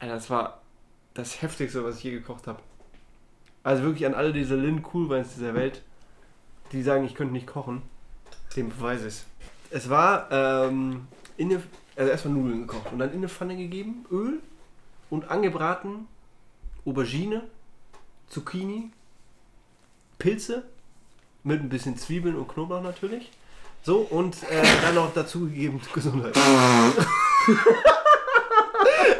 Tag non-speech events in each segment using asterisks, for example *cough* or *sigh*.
Alter, das war das Heftigste, was ich je gekocht habe. Also wirklich an alle diese Lynn Coolweins dieser Welt, die sagen, ich könnte nicht kochen, dem beweise ich es. war ähm, in eine, also erstmal Nudeln gekocht und dann in eine Pfanne gegeben, Öl und angebraten Aubergine, Zucchini, Pilze mit ein bisschen Zwiebeln und Knoblauch natürlich. So, und äh, dann noch dazugegeben *laughs* Gesundheit. *laughs*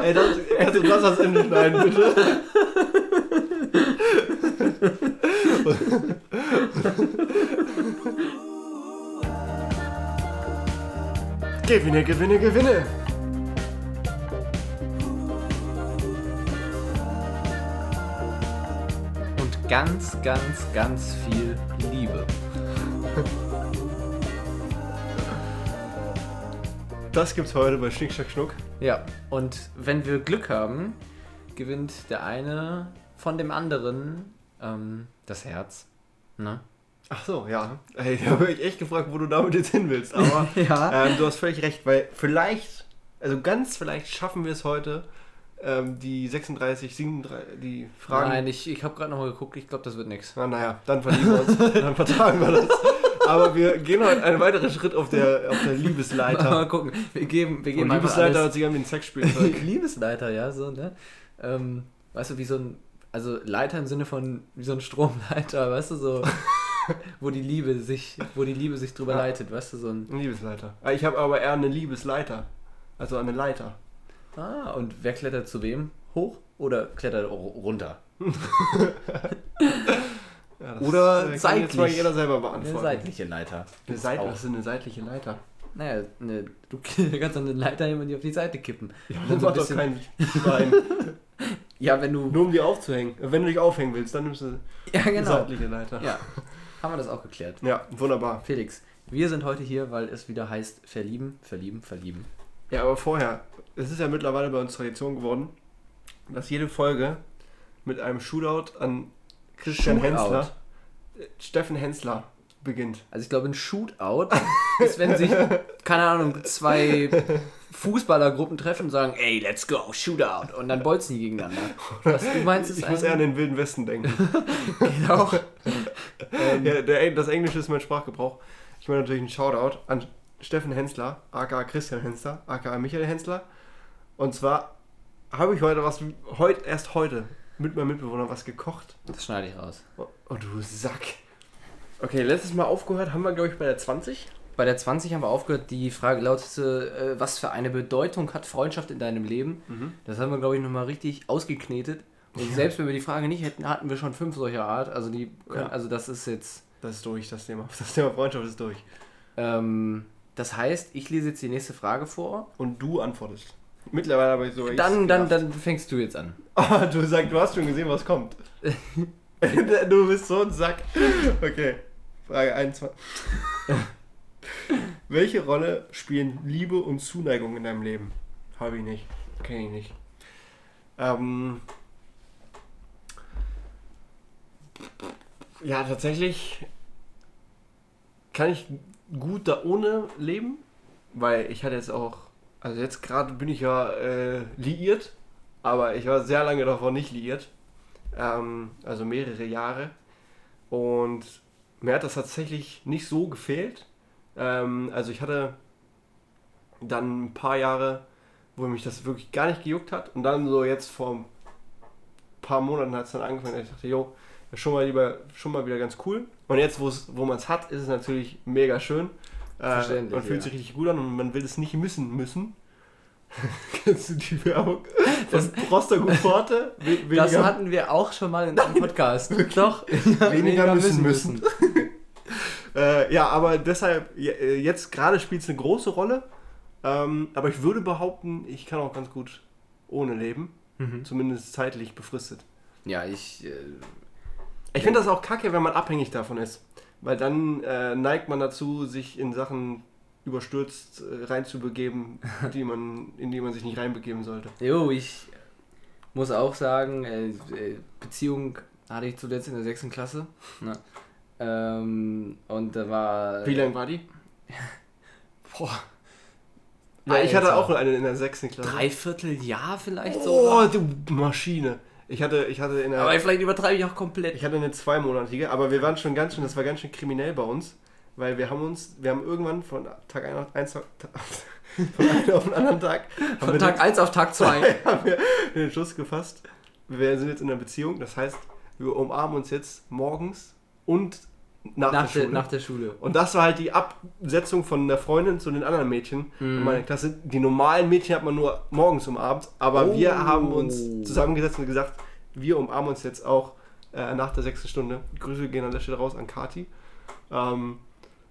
Ey, das, kannst du das als Ende schneiden, bitte? gewinne, gewinne, gewinne! Und ganz, ganz, ganz viel Liebe. Das gibt's heute bei Schnick, Schnack, Schnuck. Ja, und wenn wir Glück haben, gewinnt der eine von dem anderen ähm, das Herz. Ne? Ach so, ja. Ey, *laughs* da habe ich echt gefragt, wo du damit jetzt hin willst. Aber *laughs* ja. ähm, du hast völlig recht, weil vielleicht, also ganz vielleicht schaffen wir es heute, ähm, die 36, 37, die Fragen. Nein, ich, ich habe gerade nochmal geguckt, ich glaube, das wird nichts. Na, naja, dann verlieren wir uns, *laughs* dann vertragen wir das. Aber wir gehen heute einen weiteren Schritt auf der, auf der Liebesleiter. Mal gucken. Wir geben, wir geben Liebesleiter hört sich an wie ein Sexspielzeug. *laughs* Liebesleiter, ja, so, ne? Ähm, weißt du, wie so ein, also Leiter im Sinne von wie so ein Stromleiter, weißt du, so, wo die Liebe sich, wo die Liebe sich drüber ja. leitet, weißt du, so ein. Ein Liebesleiter. Ah, ich habe aber eher eine Liebesleiter. Also eine Leiter. Ah, und wer klettert zu wem? Hoch oder klettert runter? *laughs* Ja, Oder seitlich. Jetzt jeder selber beantworten. Eine seitliche Leiter. Eine Seite, was ist eine seitliche Leiter? Naja, eine, du *laughs* kannst eine Leiter nehmen und die auf die Seite kippen. Ja, das macht doch kein Schwein. *laughs* ja, wenn du... Nur um die aufzuhängen. Wenn du dich aufhängen willst, dann nimmst du *laughs* ja, genau. eine seitliche Leiter. Ja, haben wir das auch geklärt. Ja, wunderbar. Felix, wir sind heute hier, weil es wieder heißt verlieben, verlieben, verlieben. Ja, aber vorher, es ist ja mittlerweile bei uns Tradition geworden, dass jede Folge mit einem Shootout an Christian Shootout. Hensler, Steffen Hensler beginnt. Also ich glaube, ein Shootout ist, wenn sich, keine Ahnung, zwei Fußballergruppen treffen und sagen, ey, let's go, Shootout. Und dann bolzen die gegeneinander. Was du meinst, ist Ich muss eher an den Wilden Westen denken. *laughs* genau. ähm, ja, der, das Englische ist mein Sprachgebrauch. Ich meine natürlich ein Shoutout an Steffen Hensler, aka Christian Hensler, aka Michael Hensler. Und zwar habe ich heute was, heute, erst heute, mit meinem Mitbewohner was gekocht. Das schneide ich raus. Oh, oh, du Sack. Okay, letztes Mal aufgehört haben wir, glaube ich, bei der 20. Bei der 20 haben wir aufgehört. Die Frage lautete, äh, was für eine Bedeutung hat Freundschaft in deinem Leben? Mhm. Das haben wir, glaube ich, nochmal richtig ausgeknetet. Und ja. selbst wenn wir die Frage nicht hätten, hatten wir schon fünf solcher Art. Also, die, ja. also das ist jetzt... Das ist durch, das Thema. Das Thema Freundschaft ist durch. Ähm, das heißt, ich lese jetzt die nächste Frage vor. Und du antwortest. Mittlerweile habe ich so. Dann, dann, dann fängst du jetzt an. *laughs* Oh, du sagst, du hast schon gesehen, was kommt. *laughs* du bist so ein Sack. Okay. Frage 21. *laughs* Welche Rolle spielen Liebe und Zuneigung in deinem Leben? Habe ich nicht. Kenne ich nicht. Ähm ja, tatsächlich kann ich gut da ohne leben, weil ich hatte jetzt auch also jetzt gerade bin ich ja äh, liiert, aber ich war sehr lange davor nicht liiert. Ähm, also mehrere Jahre. Und mir hat das tatsächlich nicht so gefehlt. Ähm, also ich hatte dann ein paar Jahre, wo mich das wirklich gar nicht gejuckt hat. Und dann so jetzt vor ein paar Monaten hat es dann angefangen, ich dachte, jo, schon mal lieber, schon mal wieder ganz cool. Und jetzt, wo man es hat, ist es natürlich mega schön. Äh, man fühlt ja. sich richtig gut an und man will es nicht missen müssen. *laughs* Kennst du die Werbung *laughs* von Rostock Forte? Das hatten wir auch schon mal in einem Podcast. *laughs* Doch. weniger, weniger müssen müssen. müssen. äh, ja, aber deshalb, äh, jetzt gerade spielt es eine große Rolle. Ähm, aber ich würde behaupten, ich kann auch ganz gut ohne leben. Mhm. Zumindest zeitlich befristet. Ja, ich. Äh, ich finde das auch kacke, wenn man abhängig davon ist. Weil dann äh, neigt man dazu, sich in Sachen überstürzt äh, reinzubegeben, *laughs* die man, in die man sich nicht reinbegeben sollte. Jo, ich muss auch sagen, äh, äh Beziehung hatte ich zuletzt in der 6. Klasse. Ne? Ähm, und da war. Wie lange war die? *laughs* Boah. Ja, ich hatte auch eine in der sechsten Klasse. Dreiviertel Jahr vielleicht so. Oh, du Maschine. Ich hatte, ich hatte in der, Aber vielleicht übertreibe ich auch komplett. ich hatte eine zweimonatige, aber wir waren schon ganz schön, das war ganz schön kriminell bei uns, weil wir haben uns, wir haben irgendwann von Tag 1 auf, eins, *laughs* von einem auf den anderen Tag, Von Tag 1 auf Tag 2. den, *laughs* haben wir den Schuss gefasst. Wir sind jetzt in einer Beziehung, das heißt, wir umarmen uns jetzt morgens und nach, nach, der Schule. der, nach der Schule. Und das war halt die Absetzung von der Freundin zu den anderen Mädchen Mhm. in meiner Klasse. Die normalen Mädchen hat man nur morgens umarmt, aber Oh. wir haben uns zusammengesetzt und gesagt, wir umarmen uns jetzt auch äh, nach der sechsten Stunde. Grüße gehen an der Stelle raus an Kati. Ähm,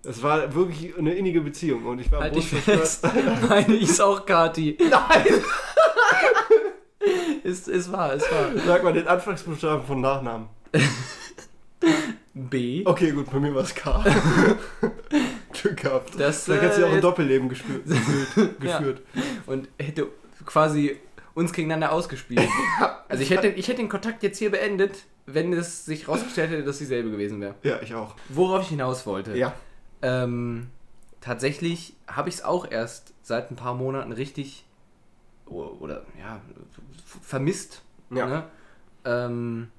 es war wirklich eine innige Beziehung und ich war Halt brustverstört. fest. Meine *laughs* ich auch Kati. *laughs* Nein! *laughs* Ist, ist wahr, ist wahr. Sag mal den Anfangsbuchstaben von Nachnamen. B. Okay, gut, bei mir war es K. *laughs* Glück gehabt. Das, da kannst du ja auch ein äh, Doppelleben gespürt, *laughs* geführt, Ja. Und hätte quasi uns gegeneinander ausgespielt. *laughs* Also ich hätte, ich hätte den Kontakt jetzt hier beendet, wenn es sich rausgestellt hätte, dass dieselbe gewesen wäre. Ja, ich auch. Worauf ich hinaus wollte. Ja. Ähm, tatsächlich habe ich es auch erst seit ein paar Monaten richtig oder ja vermisst. Ja. Ne? Ähm,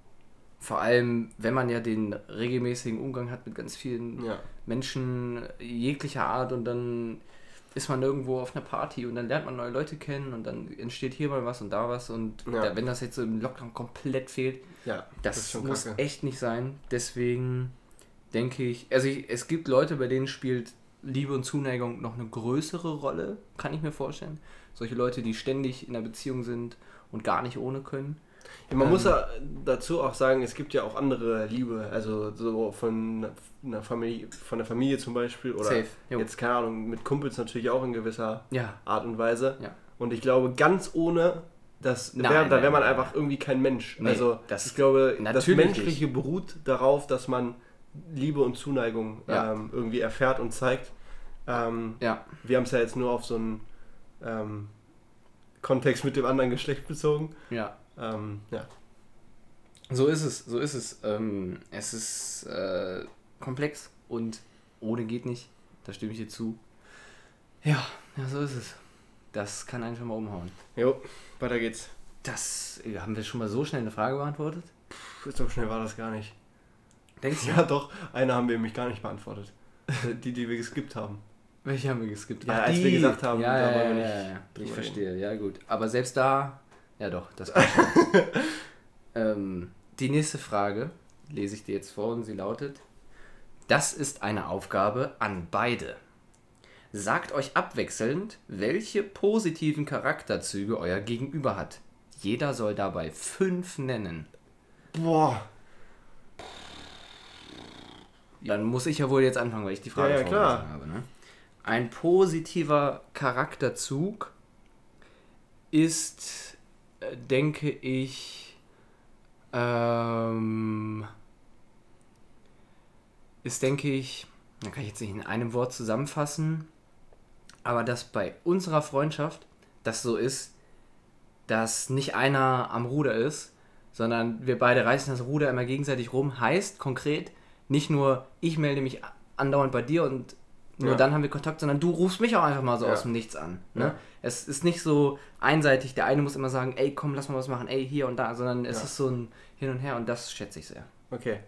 vor allem, wenn man ja den regelmäßigen Umgang hat mit ganz vielen Ja. Menschen jeglicher Art und dann ist man irgendwo auf einer Party und dann lernt man neue Leute kennen und dann entsteht hier mal was und da was und Ja. da, wenn das jetzt so im Lockdown komplett fehlt, Ja, das, schon muss kacke. echt nicht sein. Deswegen denke ich, also ich, es gibt Leute, bei denen spielt Liebe und Zuneigung noch eine größere Rolle, kann ich mir vorstellen. Solche Leute, die ständig in einer Beziehung sind und gar nicht ohne können. Ja, man Ähm, muss ja dazu auch sagen, es gibt ja auch andere Liebe, also so von einer Familie, von der Familie zum Beispiel oder Safe, jetzt keine Ahnung, mit Kumpels natürlich auch in gewisser Ja, Art und Weise. Ja. Und ich glaube, ganz ohne das Nein, wär, da wäre man nein, einfach irgendwie kein Mensch. Nee, also das- ich glaube, das Menschliche beruht darauf, dass man Liebe und Zuneigung Ja. ähm, irgendwie erfährt und zeigt. Ähm, ja, wir haben es ja jetzt nur auf so einen ähm, Kontext mit dem anderen Geschlecht bezogen. ja. Ähm, ja. So ist es, so ist es. Ähm, es ist äh, komplex und ohne geht nicht. Da stimme ich dir zu. Ja, ja, so ist es. Das kann einen schon mal umhauen. Jo, weiter geht's. Das äh, haben wir schon mal so schnell eine Frage beantwortet. Puh, so schnell war das gar nicht. Denkst *laughs* du? Ja, doch, eine haben wir nämlich gar nicht beantwortet. *laughs* die, die wir geskippt haben. Welche haben wir geskippt? Ja, als wir gesagt haben, ja, da ja, wollen wir ja, nicht ja, ja. Ich verstehe, ja gut. Aber selbst da, ja doch, das kann *laughs* ähm, Die nächste Frage lese ich dir jetzt vor und sie lautet: Das ist eine Aufgabe an beide. Sagt euch abwechselnd, welche positiven Charakterzüge euer Gegenüber hat. Jeder soll dabei fünf nennen. Boah. Dann muss ich ja wohl jetzt anfangen, weil ich die Frage Ja, ja, klar. habe. Ne? Ein positiver Charakterzug ist, denke ich, ähm, ist, denke ich, da kann ich jetzt nicht in einem Wort zusammenfassen, aber dass bei unserer Freundschaft das so ist, dass nicht einer am Ruder ist, sondern wir beide reißen das Ruder immer gegenseitig rum, heißt konkret, nicht nur ich melde mich andauernd bei dir und nur Ja. dann haben wir Kontakt, sondern du rufst mich auch einfach mal so Ja. aus dem Nichts an. Ne? Ja. Es ist nicht so einseitig, der eine muss immer sagen, ey komm, lass mal was machen, ey hier und da, sondern es Ja. ist so ein Hin und Her und das schätze ich sehr. Okay.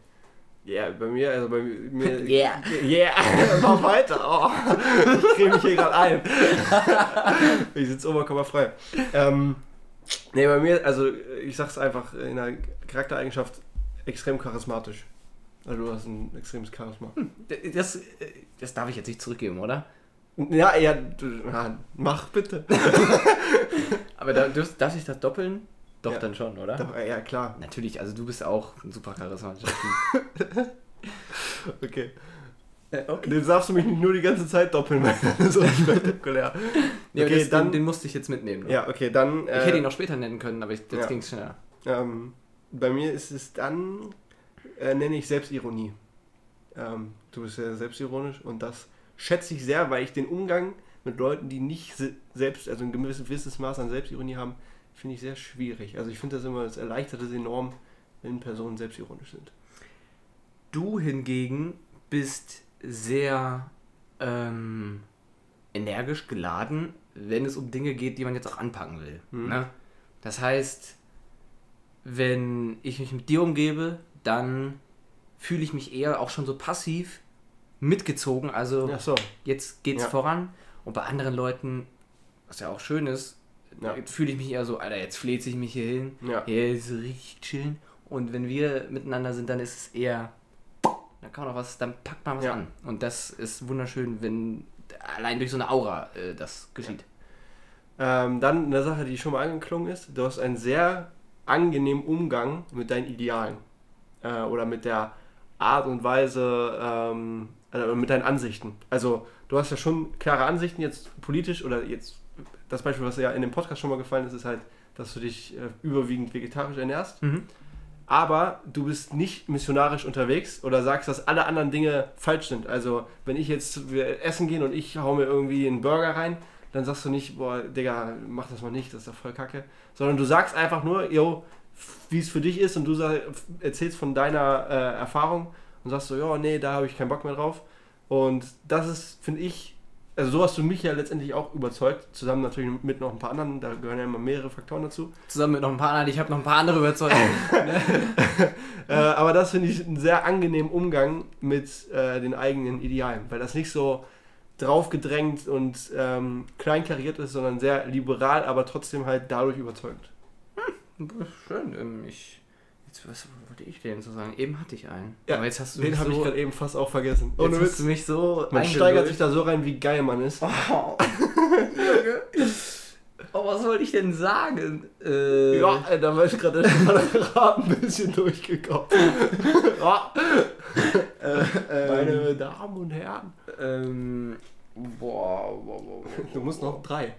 Ja, bei mir, also bei mir. *laughs* Yeah. Yeah, *laughs* mach weiter. Oh, ich creme mich hier gerade ein. *laughs* ich sitze oberkörperfrei. Ähm, nee, bei mir, also ich sag's einfach in der Charaktereigenschaft extrem charismatisch. Also du hast ein extremes Charisma. Das, äh, das darf ich jetzt nicht zurückgeben, oder? Ja, ja, du, na, mach bitte. *laughs* Aber da, darf darf ich das doppeln? Doch, Ja. dann schon, oder? Doch, ja, klar. Natürlich, also du bist auch ein super charismatischer Typ. *laughs* Okay. Äh, okay. Den darfst du mich nicht nur die ganze Zeit doppeln, weil das ist so *laughs* spektakulär. Ja, Okay, das, dann- den, den musste ich jetzt mitnehmen. ne? Ja, okay, dann. Ich hätte ihn auch später nennen können, aber ich, jetzt ja. ging es schneller. Ähm, bei mir ist es dann, äh, nenne ich Selbstironie. Ähm, du bist ja selbstironisch und das schätze ich sehr, weil ich den Umgang mit Leuten, die nicht se selbst, also ein gewisses, gewisses Maß an Selbstironie haben, finde ich sehr schwierig. Also ich finde das immer, es erleichtert es enorm, wenn Personen selbstironisch sind. Du hingegen bist sehr ähm, energisch geladen wenn es um Dinge geht, die man jetzt auch anpacken will. Mhm. Ne? Das heißt, wenn ich mich mit dir umgebe, dann fühle ich mich eher auch schon so passiv mitgezogen. Also so. jetzt geht's Ja. voran. Und bei anderen Leuten, was ja auch schön ist, Ja. fühle ich mich eher so, Alter, jetzt fleht sich mich hier hin. Ja. Hier ist richtig chillen. Und wenn wir miteinander sind, dann ist es eher, dann kann man auch was, dann packt man was Ja. an. Und das ist wunderschön, wenn allein durch so eine Aura äh, das geschieht. Ähm, dann eine Sache, die schon mal angeklungen ist. Du hast einen sehr angenehmen Umgang mit deinen Idealen. Äh, oder mit der Art und Weise, ähm, also mit deinen Ansichten. Also du hast ja schon klare Ansichten jetzt politisch oder jetzt das Beispiel, was ja in dem Podcast schon mal gefallen ist, ist halt, dass du dich äh, überwiegend vegetarisch ernährst. Mhm. aber du bist nicht missionarisch unterwegs oder sagst, dass alle anderen Dinge falsch sind. Also, wenn ich jetzt wir essen gehen und ich hau mir irgendwie einen Burger rein, dann sagst du nicht, boah, Digga, mach das mal nicht, das ist doch voll kacke. Sondern du sagst einfach nur, yo, wie es für dich ist und du sag, erzählst von deiner äh, Erfahrung und sagst so, ja, nee, da habe ich keinen Bock mehr drauf. Und das ist, finde ich, also so hast du mich ja letztendlich auch überzeugt, zusammen natürlich mit noch ein paar anderen, da gehören ja immer mehrere Faktoren dazu. Zusammen mit noch ein paar anderen, ich habe noch ein paar andere überzeugt. *laughs* *laughs* Äh, aber das finde ich einen sehr angenehmen Umgang mit äh, den eigenen Idealen, weil das nicht so draufgedrängt und ähm, kleinkariert ist, sondern sehr liberal, aber trotzdem halt dadurch überzeugt. Schön, ähm, ich. Jetzt, was wollte ich denn so sagen? Eben hatte ich einen. Ja, Aber jetzt hast du Den habe so, ich gerade eben fast auch vergessen. jetzt Ohne hast Witz. du mich so Man steigert sich da so rein, wie geil man ist. Oh. *laughs* Oh, was wollte ich denn sagen? Äh, Ja, äh, da war ich *laughs* gerade ein bisschen durchgekommen. *laughs* ja. Meine Damen und Herren. Ähm, boah, boah, boah, boah. Du musst noch drei.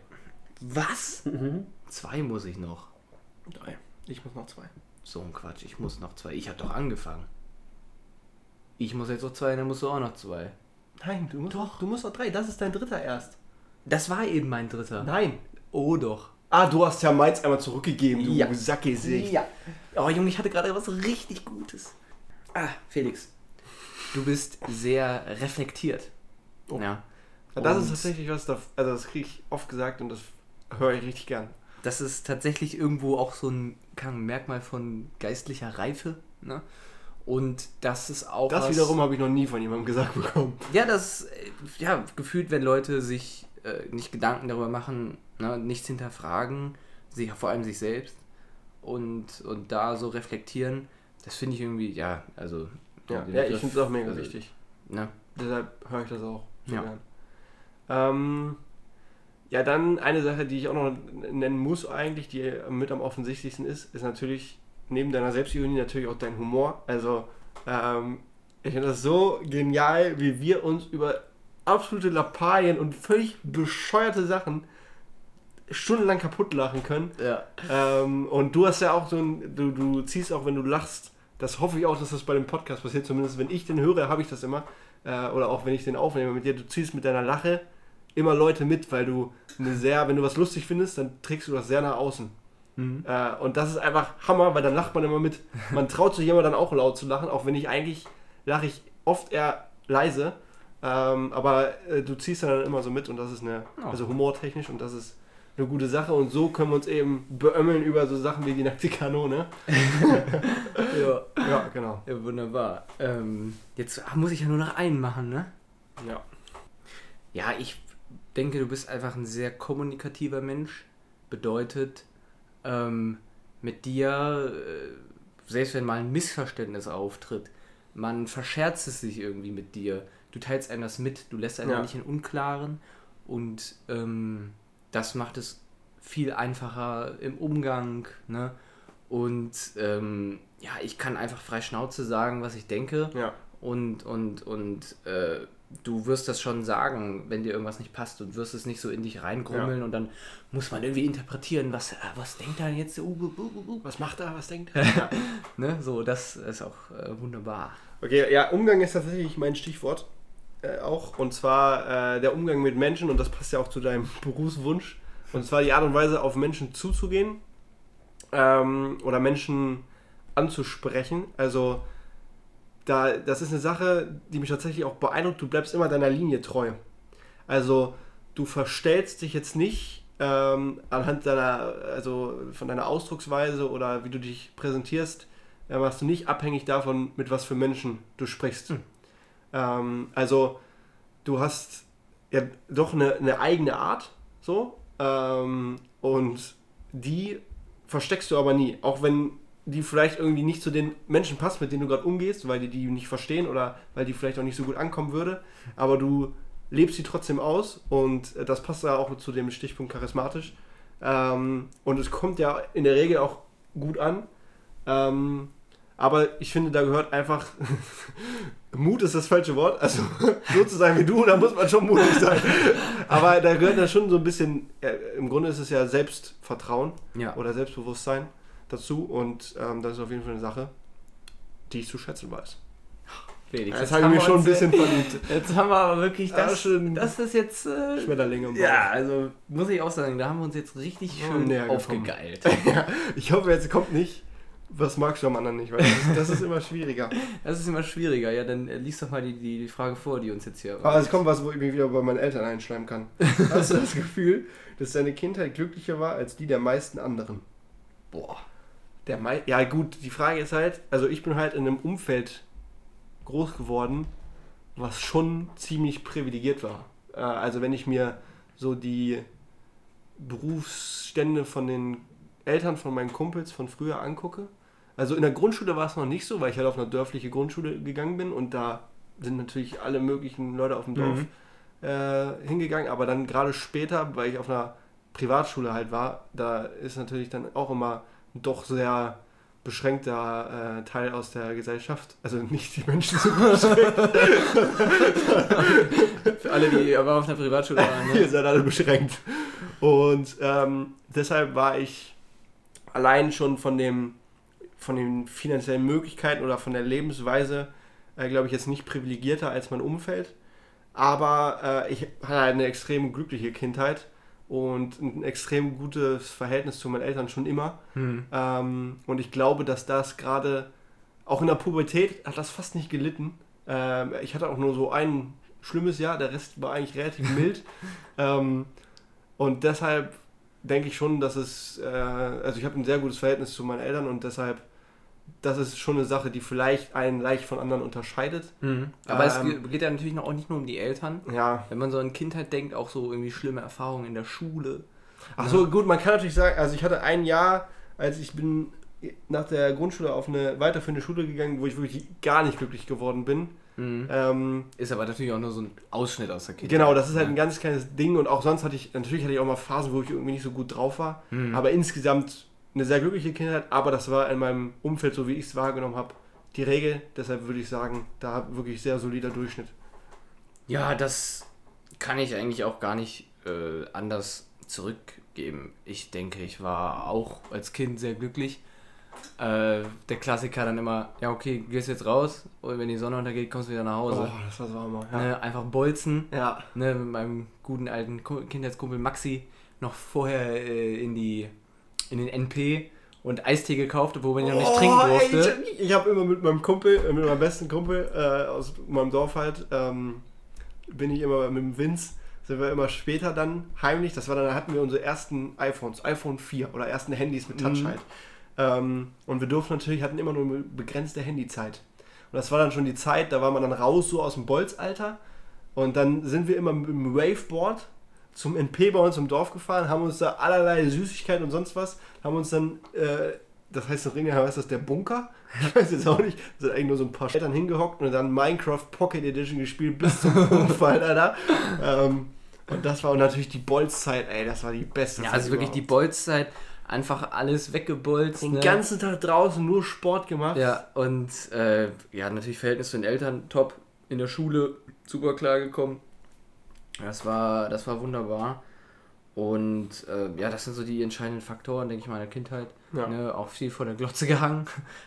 Was? Zwei muss ich noch. Drei. Ich muss noch zwei. So ein Quatsch, ich muss noch zwei. Ich habe doch angefangen. Ich muss jetzt noch zwei, dann musst du auch noch zwei. Nein, du musst doch. Du musst noch drei. Das ist dein dritter erst. Das war eben mein dritter. Nein. Oh doch. Ah, du hast ja meins einmal zurückgegeben, du Ja. Sackgesicht. Ja. Oh Junge, ich hatte gerade was richtig Gutes. Ah, Felix. Du bist sehr reflektiert. Oh. Ja. Ja, Das Und ist tatsächlich was, da, also das kriege ich oft gesagt und das höre ich richtig gern. Das ist tatsächlich irgendwo auch so ein kann, Merkmal von geistlicher Reife. Ne? Und das ist auch. Das was- wiederum habe ich noch nie von jemandem gesagt bekommen. Ja, das, äh, ja, gefühlt, wenn Leute sich äh, nicht Gedanken darüber machen, ne, nichts hinterfragen, sich, vor allem sich selbst und, und da so reflektieren, das finde ich irgendwie, ja, also. Ja, ja ich finde es auch mega also, wichtig. Ne? Deshalb höre ich das auch so Ja. Ähm, ja, dann eine Sache, die ich auch noch nennen muss eigentlich, die mit am offensichtlichsten ist, ist natürlich neben deiner Selbstironie natürlich auch dein Humor. Also ähm, ich finde das so genial, wie wir uns über absolute Lappalien und völlig bescheuerte Sachen stundenlang kaputt lachen können. Ja. Ähm, und du hast ja auch so ein, du, du ziehst auch, wenn du lachst, das hoffe ich auch, dass das bei dem Podcast passiert, zumindest wenn ich den höre, habe ich das immer. Äh, oder auch wenn ich den aufnehme mit dir, du ziehst mit deiner Lache immer Leute mit, weil du eine sehr, wenn du was lustig findest, dann trägst du das sehr nach außen. Mhm. Äh, und das ist einfach Hammer, weil dann lacht man immer mit. Man traut sich immer dann auch laut zu lachen, auch wenn ich eigentlich lache ich oft eher leise. Ähm, aber äh, du ziehst dann immer so mit und das ist eine, Oh. also humortechnisch und das ist eine gute Sache und so können wir uns eben beömmeln über so Sachen wie die nackte Kanone. *laughs* ja. Ja, genau. Ja, wunderbar. Ähm, jetzt muss ich ja nur noch einen machen, ne? Ja. Ja, ich denke, du bist einfach ein sehr kommunikativer Mensch. Bedeutet, ähm, mit dir, äh, selbst wenn mal ein Missverständnis auftritt, man verscherzt es sich irgendwie mit dir. Du teilst einem das mit, du lässt einen Ja. nicht in Unklaren und ähm, das macht es viel einfacher im Umgang. Ne? Und ähm, ja, ich kann einfach frei Schnauze sagen, was ich denke Ja. Und, und, und äh, du wirst das schon sagen, wenn dir irgendwas nicht passt und wirst es nicht so in dich reingrummeln und dann muss man irgendwie interpretieren, was, äh, was denkt er jetzt? Uh, uh, uh, uh, Was macht er? Was denkt er? ja. *laughs* ne? So, das ist auch äh, wunderbar. Okay, ja, Umgang ist tatsächlich mein Stichwort äh, auch. Und zwar äh, der Umgang mit Menschen, und das passt ja auch zu deinem *laughs* Berufswunsch. Und zwar die Art und Weise, auf Menschen zuzugehen ähm, oder Menschen anzusprechen. Also, da, das ist eine Sache, die mich tatsächlich auch beeindruckt. Du bleibst immer deiner Linie treu. Also, du verstellst dich jetzt nicht ähm, anhand deiner, also von deiner Ausdrucksweise oder wie du dich präsentierst, äh, machst du nicht abhängig davon, mit was für Menschen du sprichst. Hm. Ähm, also du hast ja doch eine, eine eigene Art, so, ähm, und die versteckst du aber nie, auch wenn die vielleicht irgendwie nicht zu den Menschen passt, mit denen du gerade umgehst, weil die die nicht verstehen oder weil die vielleicht auch nicht so gut ankommen würde, aber du lebst sie trotzdem aus und äh, das passt ja auch zu dem Stichpunkt charismatisch. Ähm, und es kommt ja in der Regel auch gut an. Ähm, aber ich finde, da gehört einfach *laughs* Mut ist das falsche Wort. Also *laughs* so zu sein wie du, da muss man schon mutig sein. Aber da gehört ja schon so ein bisschen, ja, im Grunde ist es ja Selbstvertrauen Ja. oder Selbstbewusstsein dazu. Und ähm, das ist auf jeden Fall eine Sache, die ich zu schätzen weiß. *gasps* Felix, Jetzt habe ich mich schon ein bisschen verliebt. *laughs* Jetzt haben wir aber wirklich Ja, das, schön. das ist jetzt. Äh, Schmetterlinge im Bauch. ja, also muss ich auch sagen, da haben wir uns jetzt richtig Oh, schön gekommen. aufgegeilt. *laughs* Ja, ich hoffe, jetzt kommt nicht, was magst du am anderen nicht, weil das, das ist immer schwieriger. *laughs* Das ist immer schwieriger. Ja, dann äh, lies doch mal die, die, die Frage vor, die uns jetzt hier. Aber es kommt was, wo ich mich wieder bei meinen Eltern einschleimen kann. Hast du das Gefühl, dass deine Kindheit glücklicher war als die der meisten anderen? Boah. Der mei ja gut, die Frage ist halt, also ich bin halt in einem Umfeld groß geworden, was schon ziemlich privilegiert war. Äh, also wenn ich mir so die Berufsstände von den Eltern von meinen Kumpels von früher angucke. Also in der Grundschule war es noch nicht so, weil ich halt auf eine dörfliche Grundschule gegangen bin und da sind natürlich alle möglichen Leute auf dem Dorf Mhm. äh, hingegangen, aber dann gerade später, weil ich auf einer Privatschule halt war, da ist natürlich dann auch immer doch sehr beschränkter äh, Teil aus der Gesellschaft. Also nicht die Menschen zu beschränkt, *laughs* Für alle, die aber auf einer Privatschule waren. ihr Ne? seid alle beschränkt. Und ähm, deshalb war ich allein schon von dem von den finanziellen Möglichkeiten oder von der Lebensweise, äh, glaube ich, jetzt nicht privilegierter als mein Umfeld. Aber äh, ich hatte eine extrem glückliche Kindheit und ein extrem gutes Verhältnis zu meinen Eltern schon immer. Hm. Ähm, und ich glaube, dass das gerade auch in der Pubertät hat das fast nicht gelitten. Ähm, ich hatte auch nur so ein schlimmes Jahr, der Rest war eigentlich relativ *laughs* mild. ähm, und deshalb denke ich schon, dass es, äh, also ich habe ein sehr gutes Verhältnis zu meinen Eltern und deshalb, das ist schon eine Sache, die vielleicht einen leicht von anderen unterscheidet. Hm. Aber es Ähm, ge- geht ja natürlich auch nicht nur um die Eltern. Ja. Wenn man so an Kindheit denkt, auch so irgendwie schlimme Erfahrungen in der Schule. Ach so, gut, man kann natürlich sagen, also ich hatte ein Jahr, als ich bin nach der Grundschule auf eine weiterführende Schule gegangen, wo ich wirklich gar nicht glücklich geworden bin. Hm. Ähm, Ist aber natürlich auch nur so ein Ausschnitt aus der Kindheit. Genau, das ist halt ein ne? ganz kleines Ding und auch sonst hatte ich, natürlich hatte ich auch mal Phasen, wo ich irgendwie nicht so gut drauf war, Hm. aber insgesamt eine sehr glückliche Kindheit, aber das war in meinem Umfeld, so wie ich es wahrgenommen habe, die Regel, deshalb würde ich sagen, da wirklich sehr solider Durchschnitt. Ja, das kann ich eigentlich auch gar nicht äh, anders zurückgeben. Ich denke, ich war auch als Kind sehr glücklich. Äh, der Klassiker dann immer, ja okay, gehst jetzt raus und wenn die Sonne untergeht, kommst du wieder nach Hause. Oh, das war so immer. Ja. Ne, einfach bolzen, ja. ne, mit meinem guten alten Ku- Kindheitskumpel Maxi noch vorher äh, in die in den NP und Eistee gekauft, obwohl man ja noch nicht trinken Oh, ey, durfte. ich ich habe immer mit meinem Kumpel, äh, mit meinem besten Kumpel äh, aus meinem Dorf halt, ähm, bin ich immer mit dem Vince, sind wir immer später dann heimlich, das war dann, da hatten wir unsere ersten iPhones, iPhone 4 oder ersten Handys mit Touch Mhm. halt. Ähm, und wir durften natürlich, hatten immer nur eine begrenzte Handyzeit. Und das war dann schon die Zeit, da war man dann raus so aus dem Bolzalter und dann sind wir immer mit dem Waveboard zum NP bei uns im Dorf gefahren, haben uns da allerlei Süßigkeiten und sonst was, haben uns dann, äh, das heißt in Ringen heißt das der Bunker, ich weiß jetzt auch nicht, sind eigentlich nur so ein paar Eltern hingehockt und dann Minecraft Pocket Edition gespielt bis zum *laughs* Umfallen, Alter. Ähm, und das war natürlich die Bolzzeit, ey, das war die beste Ja, Zeit also wirklich die überhaupt. Bolzzeit, einfach alles weggebolzt. Den ne? ganzen Tag draußen nur Sport gemacht. Ja, und äh, ja, natürlich Verhältnis zu den Eltern top. In der Schule super klar gekommen. Das war, das war wunderbar. Und äh, ja, das sind so die entscheidenden Faktoren, denke ich, meiner Kindheit. Ja. Ne, auch viel vor der Glotze *laughs* gehangen.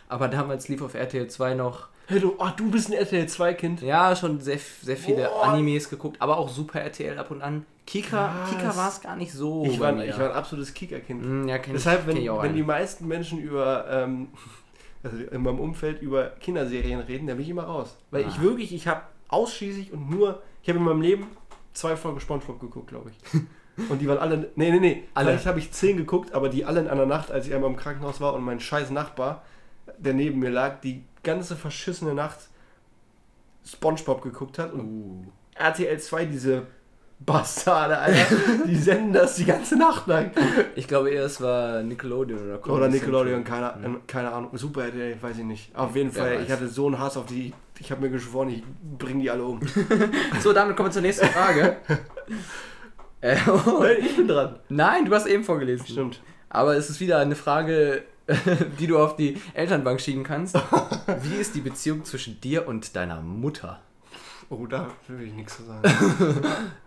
Aber damals lief auf RTL 2 noch, Hey, du, oh, du bist ein RTL 2 Kind. ja, schon sehr, sehr viele Boah. Animes geguckt, aber auch Super RTL ab und an. Kika. Kika war es gar nicht so. Ich war, ich war ein absolutes Kickerkind. Hm, ja, kenn Deshalb, ich, wenn, ich auch wenn die meisten Menschen über, ähm, *laughs* also in meinem Umfeld über Kinderserien reden, da bin ich immer raus. Weil ich Ah. wirklich, ich habe ausschließlich und nur, ich habe in meinem Leben zwei Folgen Spongebob geguckt, glaube ich. *laughs* Und die waren alle. Nee, nee, nee. Alle. Vielleicht habe ich zehn geguckt, aber die alle in einer Nacht, als ich einmal im Krankenhaus war und mein scheiß Nachbar, der neben mir lag, die ganze verschissene Nacht Spongebob geguckt hat und Uh. RTL 2 diese Bastarde, Alter, die *laughs* senden das die ganze Nacht lang. Ich glaube eher, es war Nickelodeon oder Comedy Oder Nickelodeon, keine, äh, keine Ahnung. Super RTL, weiß ich nicht. Auf jeden Fall, ich hatte so einen Hass auf die. Ich habe mir geschworen, ich bringe die alle um. *laughs* So, damit kommen wir zur nächsten Frage. *laughs* äh, oh, Nein, ich bin dran. nein, du hast eben vorgelesen. Stimmt. Aber es ist wieder eine Frage, *laughs* die du auf die Elternbank schieben kannst. Wie ist die Beziehung zwischen dir und deiner Mutter? Oh, da will ich nichts zu sagen.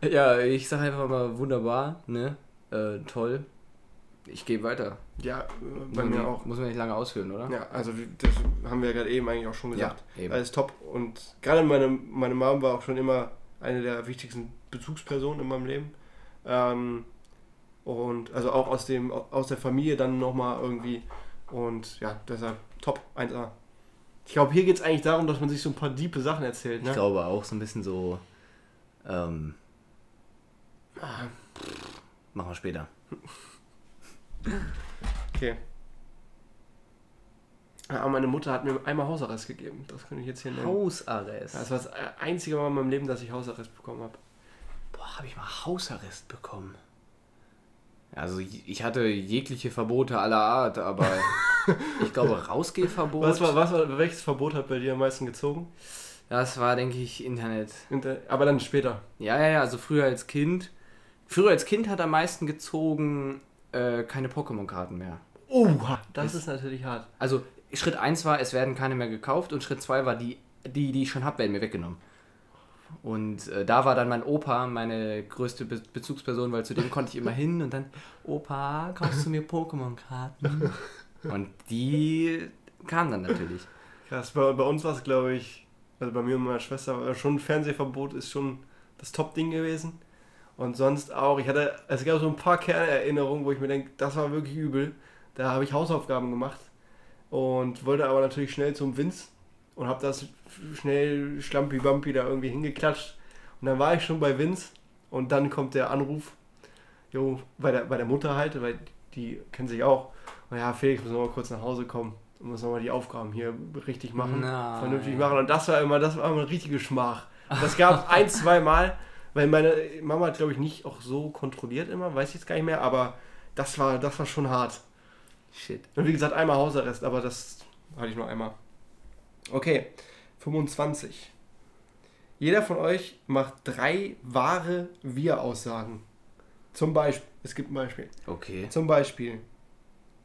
Ja, ich sage einfach mal wunderbar, ne? Äh, toll. Ich gehe weiter. Ja, äh, bei mir auch. Muss man nicht lange ausführen, oder? Ja, also das haben wir ja gerade eben eigentlich auch schon gesagt. Ja, eben. Alles top. Und gerade meine, meine Mom war auch schon immer eine der wichtigsten Bezugspersonen in meinem Leben. Ähm, und also auch aus dem aus der Familie dann nochmal irgendwie. Und ja, deshalb top, 1A. Ich glaube, hier geht es eigentlich darum, dass man sich so ein paar diepe Sachen erzählt. Ich Ne? glaube auch so ein bisschen so. Ähm, Ah, machen wir später. *laughs* Okay. Ja, aber meine Mutter hat mir einmal Hausarrest gegeben. Das könnte ich jetzt hier nennen. Hausarrest. Das war das einzige Mal in meinem Leben, dass ich Hausarrest bekommen habe. Boah, habe ich mal Hausarrest bekommen. Also ich hatte jegliche Verbote aller Art, aber *laughs* ich glaube Rausgehverbot. Was war, was war, welches Verbot hat bei dir am meisten gezogen? Das war, denke ich, Internet. Inter- Aber dann später. Ja, ja, ja, also früher als Kind. Früher als Kind hat am meisten gezogen äh, keine Pokémon-Karten mehr. Oh, das ist natürlich hart. Also Schritt 1 war, es werden keine mehr gekauft und Schritt 2 war, die, die, die ich schon habe, werden mir weggenommen. Und äh, da war dann mein Opa meine größte Be Bezugsperson, weil zu dem konnte ich immer hin und dann, Opa, kaufst du mir Pokémon-Karten? *laughs* Und die kam dann natürlich. Krass, bei, bei uns war es, glaube ich, also bei mir und meiner Schwester, war schon Fernsehverbot ist schon das Top-Ding gewesen. Und sonst auch, ich hatte, es gab so ein paar Kernerinnerungen, wo ich mir denke, das war wirklich übel. Da habe ich Hausaufgaben gemacht und wollte aber natürlich schnell zum Vince und habe das schnell schlampi-bampi da irgendwie hingeklatscht. Und dann war ich schon bei Vince und dann kommt der Anruf, jo, bei der, bei der Mutter halt, weil die kennen sich auch. Und ja, Felix, muss noch mal kurz nach Hause kommen und muss noch mal die Aufgaben hier richtig machen, Nein. vernünftig machen. Und das war immer, das war immer eine richtige Schmach. Und das gab ein, zwei Mal, weil meine Mama hat, glaube ich, nicht auch so kontrolliert immer, weiß ich jetzt gar nicht mehr, aber das war, das war schon hart. Shit. Und wie gesagt, einmal Hausarrest, aber das hatte ich nur einmal. Okay, 25. Jeder von euch macht drei wahre Wir-Aussagen. Zum Beispiel, es gibt ein Beispiel. Okay. Zum Beispiel,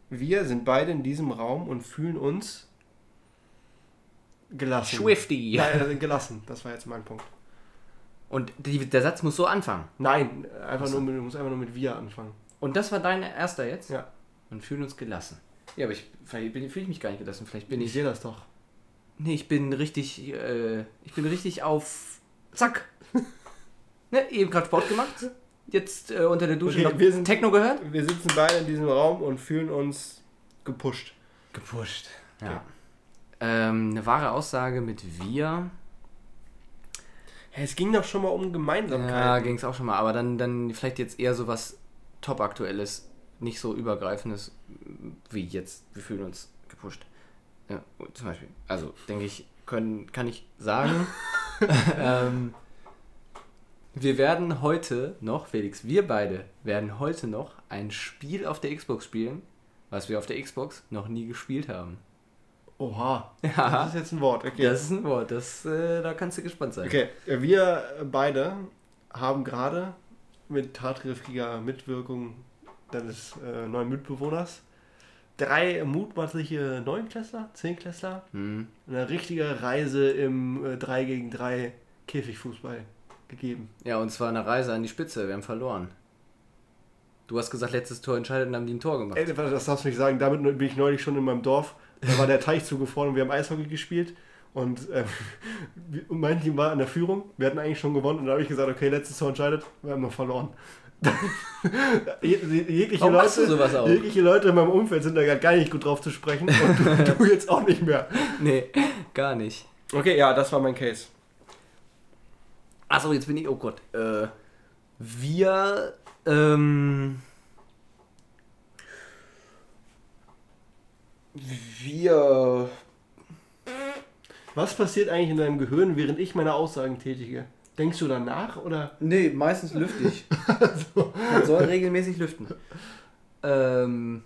wir sind beide in diesem Raum und fühlen uns gelassen. Swifty. Nein, also gelassen, das war jetzt mein Punkt. Und die, der Satz muss so anfangen. Nein, einfach nur mit, du musst einfach nur mit wir anfangen. Und das war dein erster jetzt? Ja. Und fühlen uns gelassen. Ja, aber ich fühle ich mich gar nicht gelassen. Vielleicht bin Ich ich. sehe das doch. Nee, ich bin richtig. Äh, ich bin richtig auf. Zack! *laughs* ne, eben gerade Sport gemacht. Jetzt äh, unter der Dusche Okay, noch wir sind- Techno gehört. Wir sitzen beide in diesem Raum und fühlen uns gepusht. Gepusht. Okay. Ja. Ähm, eine wahre Aussage mit wir. Es ging doch schon mal um Ja, Gemeinsamkeiten. ging es auch schon mal. Aber dann, dann vielleicht jetzt eher so was top-aktuelles. Nicht so übergreifendes wie jetzt. Wir fühlen uns gepusht. Ja, zum Beispiel. Also, denke ich, können, kann ich sagen. *laughs* ähm, wir werden heute noch, Felix, wir beide werden heute noch ein Spiel auf der Xbox spielen, was wir auf der Xbox noch nie gespielt haben. Oha. Ja. Das ist jetzt ein Wort. Okay. Das ist ein Wort, das, äh, da kannst du gespannt sein. Okay, wir beide haben gerade mit tatkräftiger Mitwirkung deines äh, neuen Mitbewohners drei mutmaßliche Neunklässler, Zehnklässler Hm. eine richtige Reise im äh, 3 gegen 3 Käfigfußball gegeben. Ja, und zwar eine Reise an die Spitze, wir haben verloren. Du hast gesagt, letztes Tor entscheidet und haben die ein Tor gemacht. Ey, das darfst du nicht sagen, damit bin ich neulich schon in meinem Dorf. Da war der Teich zugefroren und wir haben Eishockey gespielt. Und ähm, *laughs* und mein Team war in der Führung. Wir hatten eigentlich schon gewonnen. Und da habe ich gesagt, okay, letztes Tor entscheidet. Wir haben noch verloren. *laughs* Je- jegliche, Warum Leute, machst du sowas auch? jegliche Leute in meinem Umfeld sind da gar- gar nicht gut drauf zu sprechen. Und du, *laughs* du jetzt auch nicht mehr. Nee, gar nicht. Okay, ja, das war mein Case. Achso, jetzt bin ich, oh Gott. Äh, Wir, ähm, wir, Was passiert eigentlich in deinem Gehirn, während ich meine Aussagen tätige? Denkst du danach oder? nee, meistens lüfte ich. *laughs* Man soll regelmäßig lüften. Ähm,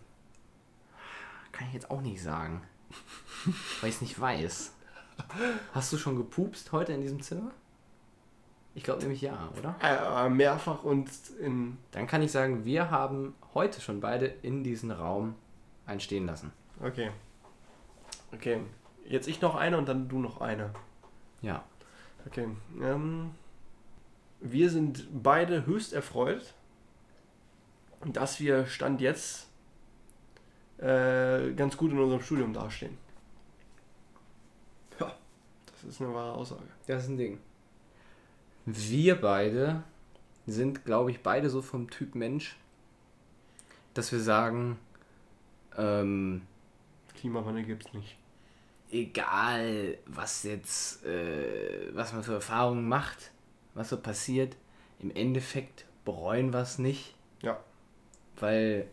kann ich jetzt auch nicht sagen, weil ich es nicht weiß. Hast du schon gepupst heute in diesem Zimmer? Ich glaube nämlich ja, oder? Äh, mehrfach und in. Dann kann ich sagen, wir haben heute schon beide in diesen Raum einstehen lassen. Okay. Okay. Jetzt ich noch eine und dann du noch eine. Ja. Okay. Ähm, wir sind beide höchst erfreut, dass wir Stand jetzt äh, ganz gut in unserem Studium dastehen. Ja, das ist eine wahre Aussage. Das ist ein Ding. Wir beide sind, glaube ich, beide so vom Typ Mensch, dass wir sagen, ähm, Klimawandel gibt's nicht. egal was jetzt, äh, was man für Erfahrungen macht, was so passiert, im Endeffekt bereuen wir es nicht, Ja. weil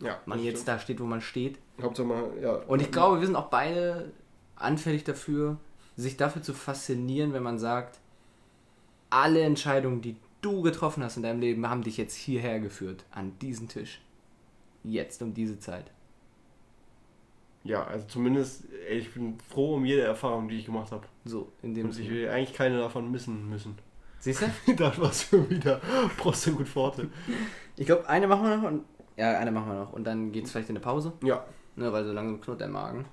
Ja. man jetzt stimmt. da steht, wo man steht. Hauptsache mal, ja. Und ich glaube, wir sind auch beide anfällig dafür, sich dafür zu faszinieren, wenn man sagt, alle Entscheidungen, die du getroffen hast in deinem Leben, haben dich jetzt hierher geführt, an diesen Tisch. Jetzt um diese Zeit. Ja, also zumindest, ey, ich bin froh um jede Erfahrung, die ich gemacht habe. So, in dem Und ich will eigentlich keine davon missen müssen. Siehst du? *laughs* das war schon wieder Prost und gut Forte. Ich glaube, eine machen wir noch und. Ja, eine machen wir noch. Und dann geht's vielleicht in eine Pause. Ja. Ne, weil so langsam knurrt der Magen.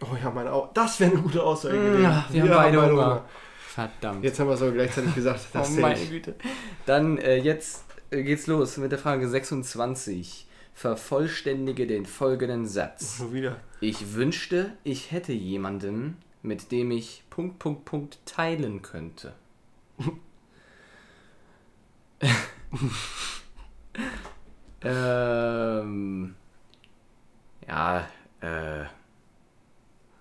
Oh ja, meine Au Das wäre eine gute Aussage Mm, gewesen. ja, wir haben beide Hunger. Verdammt. Jetzt haben wir es aber gleichzeitig gesagt. *laughs* Das oh meine. Güte. Dann äh, jetzt äh, geht's los mit der Frage 26. Vervollständige den folgenden Satz. Schon wieder. Ich wünschte, ich hätte jemanden, mit dem ich Punkt, Punkt, Punkt teilen könnte. *laughs* ähm, ja, äh,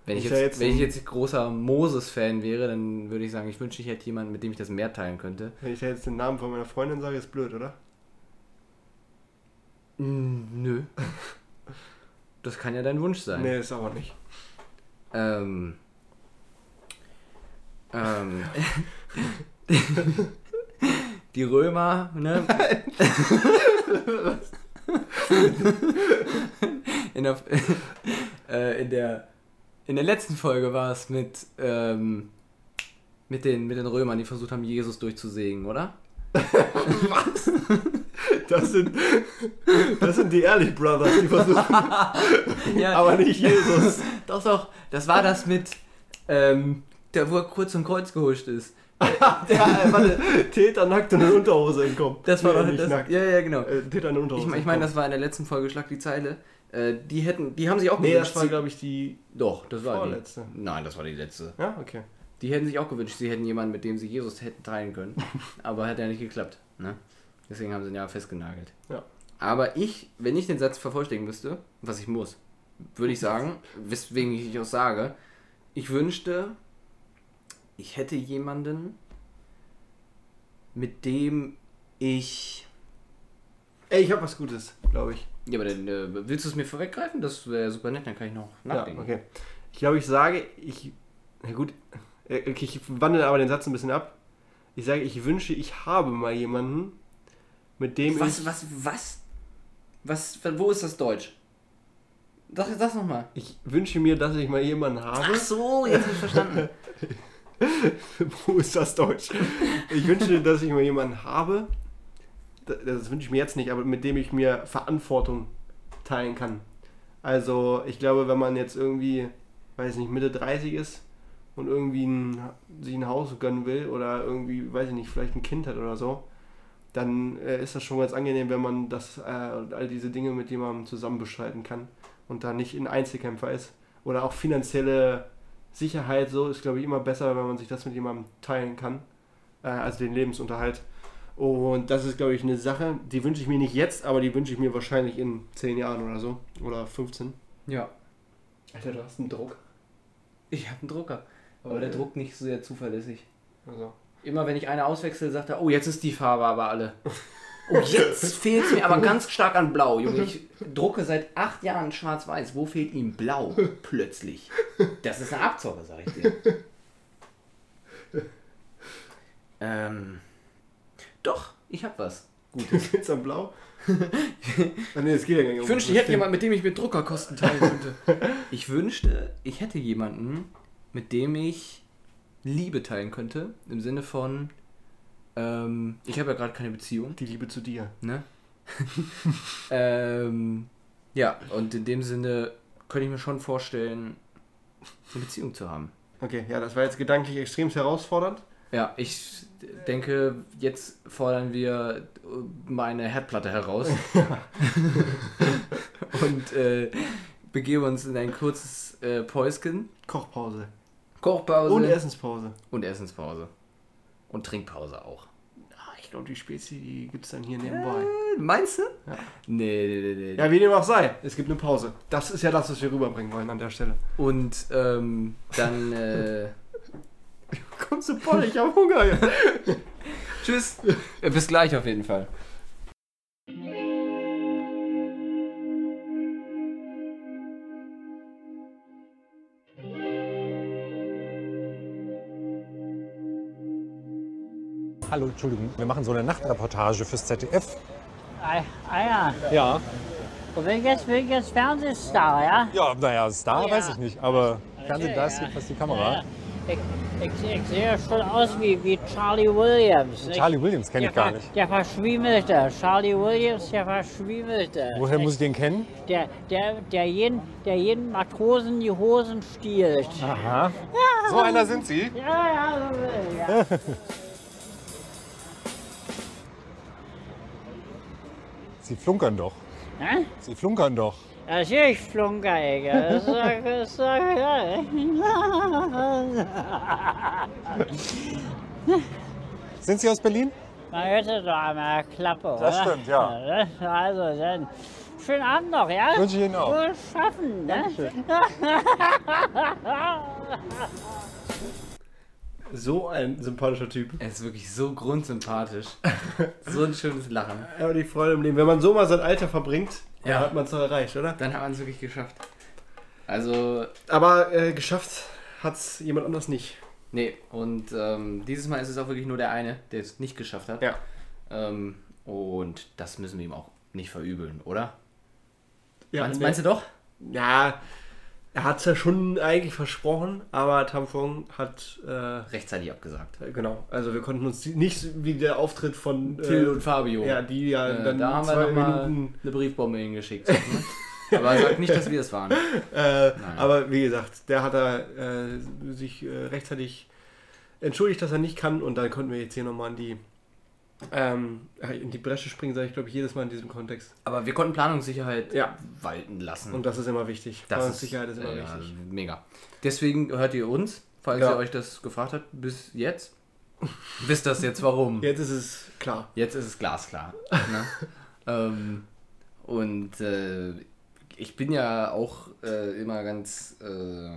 wenn ich, Ist jetzt, jetzt wenn ich jetzt großer Moses-Fan wäre, dann würde ich sagen, ich wünschte, ich hätte jemanden, mit dem ich das mehr teilen könnte. Wenn ich da jetzt den Namen von meiner Freundin sage, ist blöd, oder? Nö. Das kann ja dein Wunsch sein. Nee, ist aber nicht. Ähm. Ähm. *laughs* Die Römer, ne? *laughs* in, der, äh, in der in der letzten Folge war es mit ähm, mit den mit den Römern, die versucht haben, Jesus durchzusägen, oder? *laughs* Das sind, das sind die Ehrlich Brothers, die versuchen, *laughs* Ja, aber nicht Jesus. doch, doch. Das war das mit ähm, der, wo er kurz zum Kreuz gehuscht ist. *laughs* ja, äh, warte, Täter nackt und eine Unterhose entkommen. Das war Nee, doch nicht das, nackt. Ja, ja, genau. Äh, Täter eine Unterhose Ich, ich meine, das war in der letzten Folge Schlag die Zeile. Äh, die hätten, die haben sich auch Nee, gewünscht. das war, glaube ich, die doch, das war vorletzte. die. Nein, das war die letzte. Ja, okay. Die hätten sich auch gewünscht, sie hätten jemanden, mit dem sie Jesus hätten teilen können. *laughs* Aber hat ja nicht geklappt. Ne? Deswegen haben sie ihn ja festgenagelt. Ja. Aber ich, wenn ich den Satz vervollständigen müsste, was ich muss, würde ich sagen, weswegen ich auch sage, ich wünschte, ich hätte jemanden, mit dem ich. Ey, ich habe was Gutes, glaube ich. Ja, aber dann äh, willst du es mir vorweggreifen? Das wäre super nett, dann kann ich noch nachdenken. Ja, okay. Ich glaube, ich sage, ich. Na gut, äh, okay, ich wandle aber den Satz ein bisschen ab. Ich sage, ich wünsche, ich habe mal jemanden, mit dem Was, ich. was, was? Was, wo ist das Deutsch? Sag, sag's nochmal. Ich wünsche mir, dass ich mal jemanden habe. Ach so, jetzt hab ich verstanden. *laughs* Wo ist das Deutsch? Ich wünsche, dass ich mal jemanden habe. Das, das wünsche ich mir jetzt nicht, aber mit dem ich mir Verantwortung teilen kann. Also, ich glaube, wenn man jetzt irgendwie, weiß nicht, Mitte 30 ist und irgendwie ein, sich ein Haus gönnen will oder irgendwie, weiß ich nicht, vielleicht ein Kind hat oder so, dann äh, ist das schon ganz angenehm, wenn man das, äh, all diese Dinge mit jemandem zusammen bestreiten kann und da nicht ein Einzelkämpfer ist. Oder auch finanzielle Sicherheit, so ist, glaube ich, immer besser, wenn man sich das mit jemandem teilen kann. Äh, also den Lebensunterhalt. Und das ist, glaube ich, eine Sache, die wünsche ich mir nicht jetzt, aber die wünsche ich mir wahrscheinlich in 10 Jahren oder so. Oder 15. Ja. Alter, du hast einen Druck. Ich habe einen Drucker. Aber der Okay. druckt nicht so sehr zuverlässig. Also. Immer wenn ich eine auswechsel, sagt er, oh, jetzt ist die Farbe aber alle. Oh, *laughs* jetzt fehlt es mir aber ganz stark an Blau, Junge. Ich drucke seit acht Jahren schwarz-weiß. Wo fehlt ihm Blau *laughs* plötzlich? Das ist eine Abzocke, sag ich dir. *laughs* Ähm, doch, ich hab was. Gutes. Jetzt am Blau? ah, nee, das geht ja gar nicht Ich wünschte, ich hätte jemanden, mit dem ich mit Druckerkosten teilen könnte. Ich wünschte, ich hätte jemanden, mit dem ich Liebe teilen könnte. Im Sinne von, ähm, ich habe ja gerade keine Beziehung, Die Liebe zu dir. ne? *laughs* ähm, ja, und in dem Sinne könnte ich mir schon vorstellen, eine Beziehung zu haben. Okay, ja, das war jetzt gedanklich extrem herausfordernd. Ja, ich denke, jetzt fordern wir meine Herdplatte heraus. *laughs* und äh, begeben uns in ein kurzes äh, Päuschen. Kochpause. Kochpause. Und Essenspause. und Essenspause. Und Trinkpause auch. Ah, ich glaube, die Spezi, die gibt es dann hier nebenbei. Äh, meinst du? Ja. Nee, nee, nee, nee. Ja, wie dem auch sei. Es gibt eine Pause. Das ist ja das, was wir rüberbringen wollen an der Stelle. Und ähm, dann *laughs* äh, Kommst du voll, ich hab Hunger. *laughs* Tschüss. Bis gleich auf jeden Fall. Hallo, Entschuldigung, wir machen so eine Nachtreportage fürs ZDF. Ah, ah ja, Ja. und bin jetzt, Fernsehstar, ja? Ja, naja, Star Ja. weiß ich nicht, aber Fernsehen, da ist ja. jedenfalls die Kamera. Ich, ich, ich sehe schon aus wie, wie Charlie Williams. nicht? Charlie Williams kenne ich der, gar Ver- nicht. Der Verschwiemelte. Charlie Williams, der Verschwiemelte. Woher muss ich den kennen? Der, der, der, jeden, der jeden Matrosen die Hosen stiehlt. Aha. So einer sind Sie? Ja, ja, so, ja. *laughs* Sie flunkern doch. Hä? Sie flunkern doch. Flunker ich. Das ist das doch geil. *laughs* Sind Sie aus Berlin? Man hört es doch einmal Klappe, Das oder? stimmt, ja. Also dann, schönen Abend noch, ja? Wünsche ich Ihnen auch. Wohl schaffen, ne? *laughs* So ein sympathischer Typ. Er ist wirklich so grundsympathisch. *laughs* so ein schönes Lachen. Aber die Freude im Leben. Wenn man so mal sein Alter verbringt, Ja. dann hat man es doch erreicht, oder? Dann hat man es wirklich geschafft. Also, Aber äh, geschafft hat es jemand anders nicht. nee, und ähm, dieses Mal ist es auch wirklich nur der eine, der es nicht geschafft hat. Ja. Ähm, und das müssen wir ihm auch nicht verübeln, oder? Ja, meinst, ne- meinst du doch? Ja, er hat es ja schon eigentlich versprochen, aber Tamfong hat, äh, Rechtzeitig abgesagt. genau, also wir konnten uns nicht wie der Auftritt von Till äh, und Fabio. Ja, die ja Äh, dann da haben wir zwei nochmal Minuten. eine Briefbombe hingeschickt. ne? *laughs* Aber sag nicht, dass wir es waren. Äh, aber wie gesagt, der hat da äh, sich äh, rechtzeitig entschuldigt, dass er nicht kann und dann konnten wir jetzt hier nochmal in die ähm, in die Bresche springen, sage ich glaube ich jedes Mal in diesem Kontext. Aber wir konnten Planungssicherheit Ja. walten lassen. Und das ist immer wichtig. das Planungssicherheit ist immer äh, wichtig. Mega. Deswegen hört ihr uns, falls Ja. ihr euch das gefragt habt, bis jetzt. *laughs* Wisst das jetzt warum? Jetzt ist es klar. Jetzt ist es glasklar. ne? *laughs* ähm, und äh, ich bin ja auch äh, immer ganz. Äh,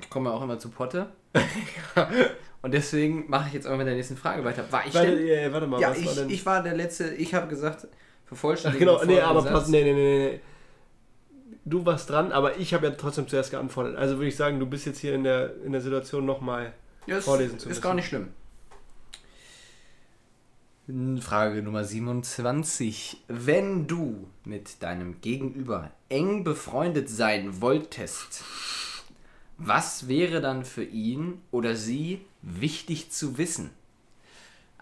ich komme ja auch immer zu Potte. *laughs* und deswegen mache ich jetzt auch mit der nächsten Frage weiter. War ich Warte, denn? äh, warte mal, Ja, was war ich, denn? ich war der Letzte. Ich habe gesagt, vervollständigen genau, nee, aber pass, nee, nee, nee, nee. Du warst dran, aber ich habe ja trotzdem zuerst geantwortet. Also würde ich sagen, du bist jetzt hier in der, in der Situation nochmal. Ja, ist, vorlesen zu ist müssen. gar nicht schlimm. Frage Nummer 27. Wenn du mit deinem Gegenüber eng befreundet sein wolltest, was wäre dann für ihn oder sie wichtig zu wissen?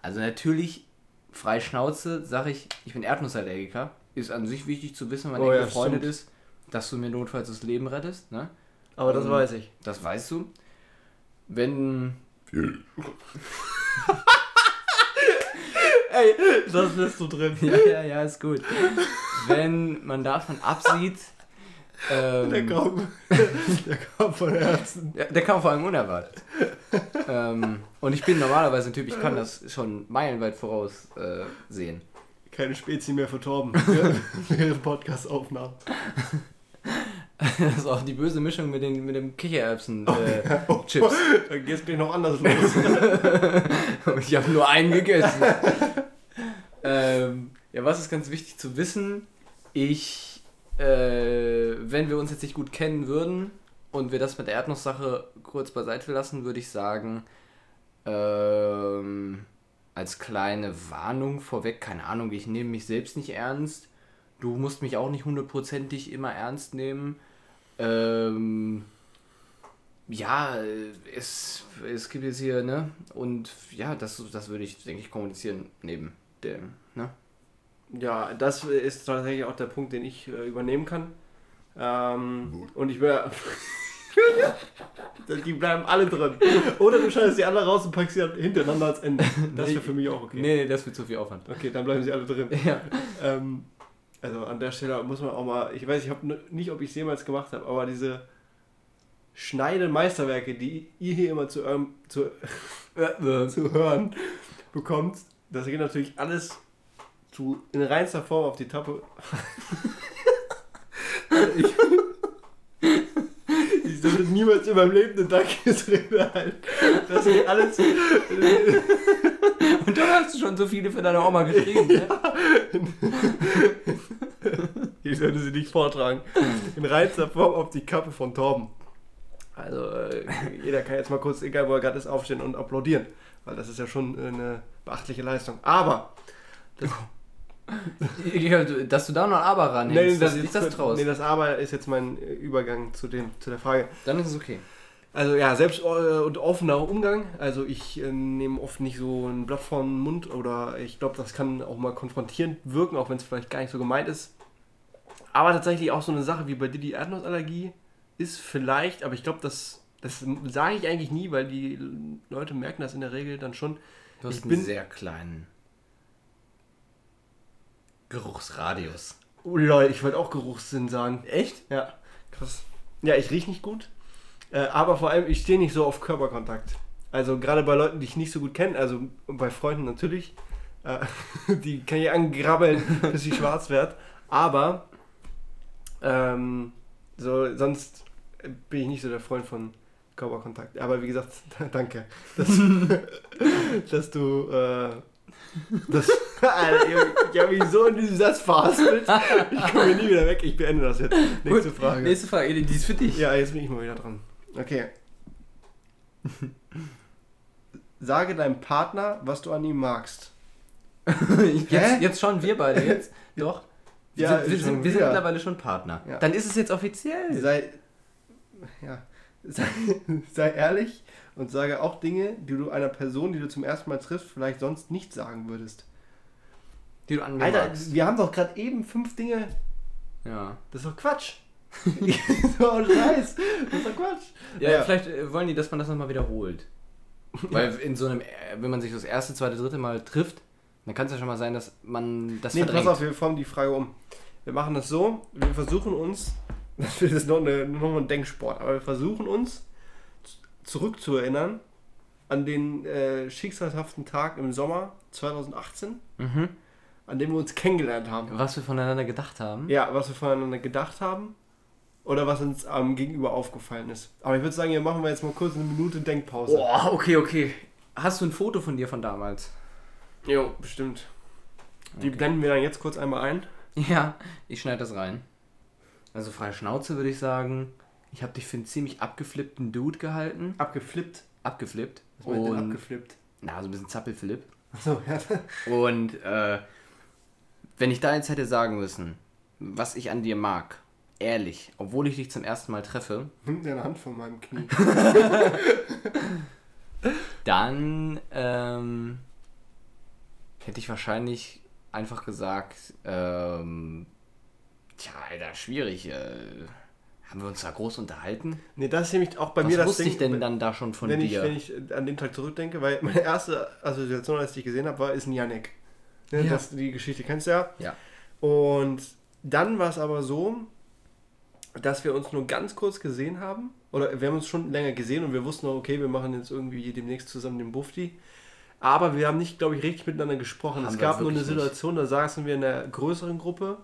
Also natürlich, frei Schnauze, sage ich, ich bin Erdnussallergiker. Ist an sich wichtig zu wissen, wenn man Oh ja, befreundet stimmt. ist, dass du mir notfalls das Leben rettest. Ne? Aber das Ähm, weiß ich. Das weißt du. Wenn *laughs* Ey, das lässt du drin. Ja, ja, ja, ist gut. Wenn man davon absieht, ähm, Der kam, *laughs* der kam von Herzen. ja, der kam vor allem unerwartet. ähm, und ich bin normalerweise ein Typ, ich kann das schon meilenweit voraus äh, sehen. Keine Spezi mehr für Torben. *laughs* Während Podcast-Aufnahmen. Das ist auch die böse Mischung mit, den, mit dem Kichererbsen-Chips. Oh, *laughs* Chips. Da geht es gleich noch anders los. ich habe nur einen gegessen. ähm, ja, was ist ganz wichtig zu wissen? Ich, äh, wenn wir uns jetzt nicht gut kennen würden und wir das mit der Erdnusssache kurz beiseite lassen, würde ich sagen, ähm, als kleine Warnung vorweg, keine Ahnung, ich nehme mich selbst nicht ernst. Du musst mich auch nicht hundertprozentig immer ernst nehmen. Ähm, ja, es, es gibt jetzt hier, ne? Und ja, das, das würde ich, denke ich, kommunizieren neben dem? Ja, das ist tatsächlich auch der Punkt, den ich äh, übernehmen kann. Ähm, und ich wäre. *laughs* die bleiben alle drin. Oder du schneidest die alle raus und packst sie dann hintereinander als Ende. Das wäre für mich auch okay. Nee, nee, das wird zu viel Aufwand. Okay, dann bleiben sie alle drin. *laughs* Ja. Ähm, also an der Stelle muss man auch mal, ich weiß, ich habe nicht, ob ich es jemals gemacht habe, aber diese Schneidemeisterwerke, die ihr hier immer zu, eurem, zu, *laughs* zu hören bekommt, das geht natürlich alles zu, in reinster Form auf die Tappe. ich, *laughs* ich sollte niemals in meinem Leben eine Dankesrede halten. Das geht alles. Und dann hast du schon so viele für deine Oma geschrieben, ne? *laughs* Ich sollte sie nicht vortragen. In reinster Form auf die Kappe von Torben. Also, äh, jeder kann jetzt mal kurz, egal wo er gerade ist, aufstehen und applaudieren. Weil das ist ja schon eine beachtliche Leistung. Aber, du- Dass du da noch ein Aber ranhängst, das, ist das traust. nee, das Aber ist jetzt mein Übergang zu, dem, zu der Frage. Dann ist es okay. Also ja, selbst äh, und offener Umgang. Also ich äh, nehme oft nicht so ein Blatt vor den Mund oder ich glaube, das kann auch mal konfrontierend wirken, auch wenn es vielleicht gar nicht so gemeint ist. Aber tatsächlich auch so eine Sache wie bei dir die Erdnussallergie ist vielleicht, aber ich glaube, das, das sage ich eigentlich nie, weil die Leute merken das in der Regel dann schon. Du hast Ich einen bin- sehr kleinen Geruchsradius. Oh Leute, ich wollte auch Geruchssinn sagen. Echt? Ja, krass. Ja, ich rieche nicht gut. Äh, aber vor allem, ich stehe nicht so auf Körperkontakt. Also gerade bei Leuten, die ich nicht so gut kenne, also bei Freunden natürlich, äh, *laughs* die kann ich angrabbeln, *laughs* bis sie schwarz wird. Aber ähm, so, sonst bin ich nicht so der Freund von Körperkontakt. Aber wie gesagt, *laughs* danke, dass, dass du äh, das, *laughs* Alter, ich habe mich so in diesem Satz verhaspelt. Ich komme nie wieder weg. Ich beende das jetzt. Nächste Gut, Frage. Nächste Frage, die ist für dich. Ja, jetzt bin ich mal wieder dran. Okay. Sage deinem Partner, was du an ihm magst. *laughs* jetzt, jetzt schon wir beide, jetzt. *laughs* Doch. Wir, Ja, sind, wir, sind, wir sind mittlerweile schon Partner. Ja. Dann ist es jetzt offiziell. Sei, ja, sei, sei ehrlich und sage auch Dinge, die du einer Person, die du zum ersten Mal triffst, vielleicht sonst nicht sagen würdest. Die du an mir Alter, magst. wir haben doch gerade eben fünf Dinge. Ja. Das ist doch Quatsch. so *laughs* ein Scheiß. Das ist doch Quatsch. Ja, Ja. vielleicht äh, wollen die, dass man das nochmal wiederholt. Weil in so einem, äh, wenn man sich das erste, zweite, dritte Mal trifft, dann kann es ja schon mal sein, dass man das Nee, verdrängt. pass auf, wir formen die Frage um. Wir machen das so, wir versuchen uns, *laughs* das ist noch, eine, noch ein Denksport, aber wir versuchen uns zurückzuerinnern an den äh, schicksalhaften Tag im Sommer 2018, Mhm. an dem wir uns kennengelernt haben. Was wir voneinander gedacht haben. Ja, was wir voneinander gedacht haben oder was uns am Gegenüber aufgefallen ist. Aber ich würde sagen, hier machen wir jetzt mal kurz eine Minute Denkpause. Boah, okay, okay. Hast du ein Foto von dir von damals? Jo, bestimmt. Die blenden wir dann jetzt kurz einmal ein. Ja, ich schneide das rein. Also freie Schnauze würde ich sagen. Ich habe dich für einen ziemlich abgeflippten Dude gehalten. Abgeflippt. Abgeflippt. Was meinst du denn Und, abgeflippt? na, so ein bisschen Zappelflip. Achso, ja. *laughs* Und äh, wenn ich da jetzt hätte sagen müssen, was ich an dir mag, ehrlich, obwohl ich dich zum ersten Mal treffe, Nimm deine Hand von meinem Knie. *laughs* dann ähm, hätte ich wahrscheinlich einfach gesagt, ähm, tja, Alter, schwierig. Äh, haben wir uns da groß unterhalten? Nee, das ist nämlich auch bei Was mir das wusste Ding. ich denn dann da schon von wenn, ich, dir? wenn ich an den Tag zurückdenke, weil meine erste Assoziation, als ich dich gesehen habe, war, ist ein Yannick. Ne, Ja. das, die Geschichte kennst du ja. ja. Und dann war es aber so, dass wir uns nur ganz kurz gesehen haben. Oder wir haben uns schon länger gesehen und wir wussten auch, okay, wir machen jetzt irgendwie demnächst zusammen den Bufti. Aber wir haben nicht, glaube ich, richtig miteinander gesprochen. Haben es gab nur eine wirklich nicht. Situation, da saßen wir in einer größeren Gruppe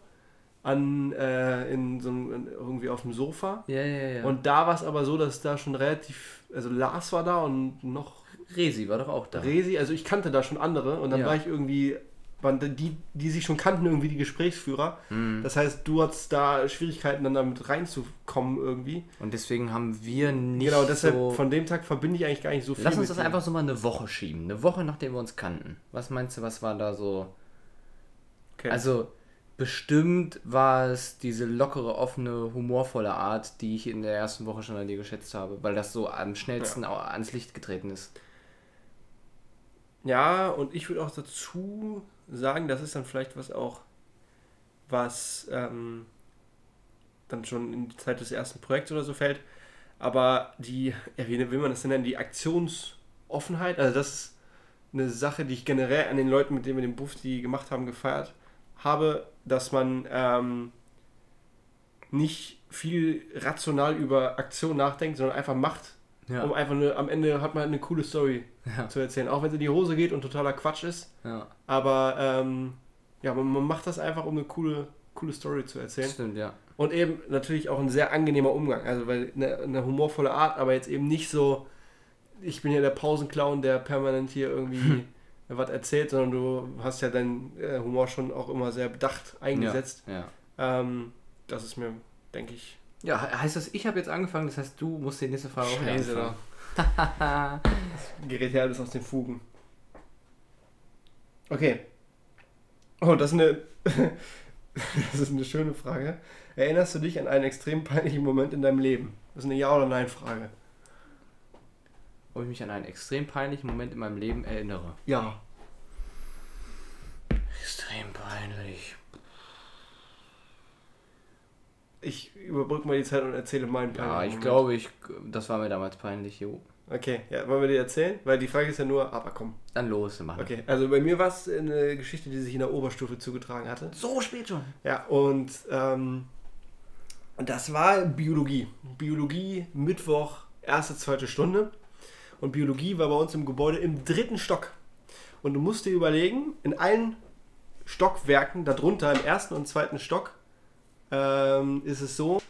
an, äh, in so einem, irgendwie auf dem Sofa. Ja, ja, ja. Und da war es aber so, dass da schon relativ, also Lars war da und noch Resi war doch auch da. Resi, also ich kannte da schon andere und dann Ja. war ich irgendwie, waren die, die sich schon kannten, irgendwie die Gesprächsführer. Mhm. Das heißt, du hattest da Schwierigkeiten, dann damit reinzukommen irgendwie. Und deswegen haben wir nicht genau, deshalb so... von dem Tag verbinde ich eigentlich gar nicht so viel. Lass uns das ihm. einfach so mal eine Woche schieben. Eine Woche, nachdem wir uns kannten. Was meinst du, was war da so... Okay. Also, bestimmt war es diese lockere, offene, humorvolle Art, die ich in der ersten Woche schon an dir geschätzt habe, weil das so am schnellsten au- ans Licht getreten ist. Ja, und ich würde auch dazu sagen, das ist dann vielleicht was auch, was ähm, dann schon in die Zeit des ersten Projekts oder so fällt. Aber die, ja, wie will man das denn nennen, die Aktionsoffenheit, also das ist eine Sache, die ich generell an den Leuten, mit denen wir den Buff, die gemacht haben, gefeiert habe, dass man ähm, nicht viel rational über Aktion nachdenkt, sondern einfach macht, Ja. um einfach eine, am Ende hat man eine coole Story Ja. zu erzählen. Auch wenn sie in die Hose geht und totaler Quatsch ist. ja. Aber ähm, ja, man, man macht das einfach, um eine coole, coole Story zu erzählen. Stimmt, ja. Und eben natürlich auch ein sehr angenehmer Umgang. Also weil eine, eine humorvolle Art, aber jetzt eben nicht so, ich bin ja der Pausenclown, der permanent hier irgendwie *laughs* was erzählt, sondern du hast ja deinen äh, Humor schon auch immer sehr bedacht eingesetzt. Ja. Ähm, das ist mir, denke ich, ja, he- heißt das, ich habe jetzt angefangen, das heißt, du musst die nächste Frage auch Scheiße, anfangen. gerät ja alles aus den Fugen. Okay. Oh, das ist eine, *laughs* das ist eine schöne Frage. Erinnerst du dich an einen extrem peinlichen Moment in deinem Leben? Das ist eine Ja- oder Nein-Frage. Ob ich mich an einen extrem peinlichen Moment in meinem Leben erinnere. Ja. Extrem peinlich. Ich überbrücke mal die Zeit und erzähle meinen Ja, peinlichen ich Moment. glaube, ich, das war mir damals peinlich, jo. Okay, ja, wollen wir dir erzählen? Weil die Frage ist ja nur, aber komm. Dann los, machen. Okay, also bei mir war es eine Geschichte, die sich in der Oberstufe zugetragen hatte. So spät schon. Ja, und ähm, das war Biologie. Biologie, Mittwoch, erste, zweite Stunde. Und Biologie war bei uns im Gebäude im dritten Stock. Und du musst dir überlegen, in allen Stockwerken darunter, im ersten und zweiten Stock, ähm, ist es so,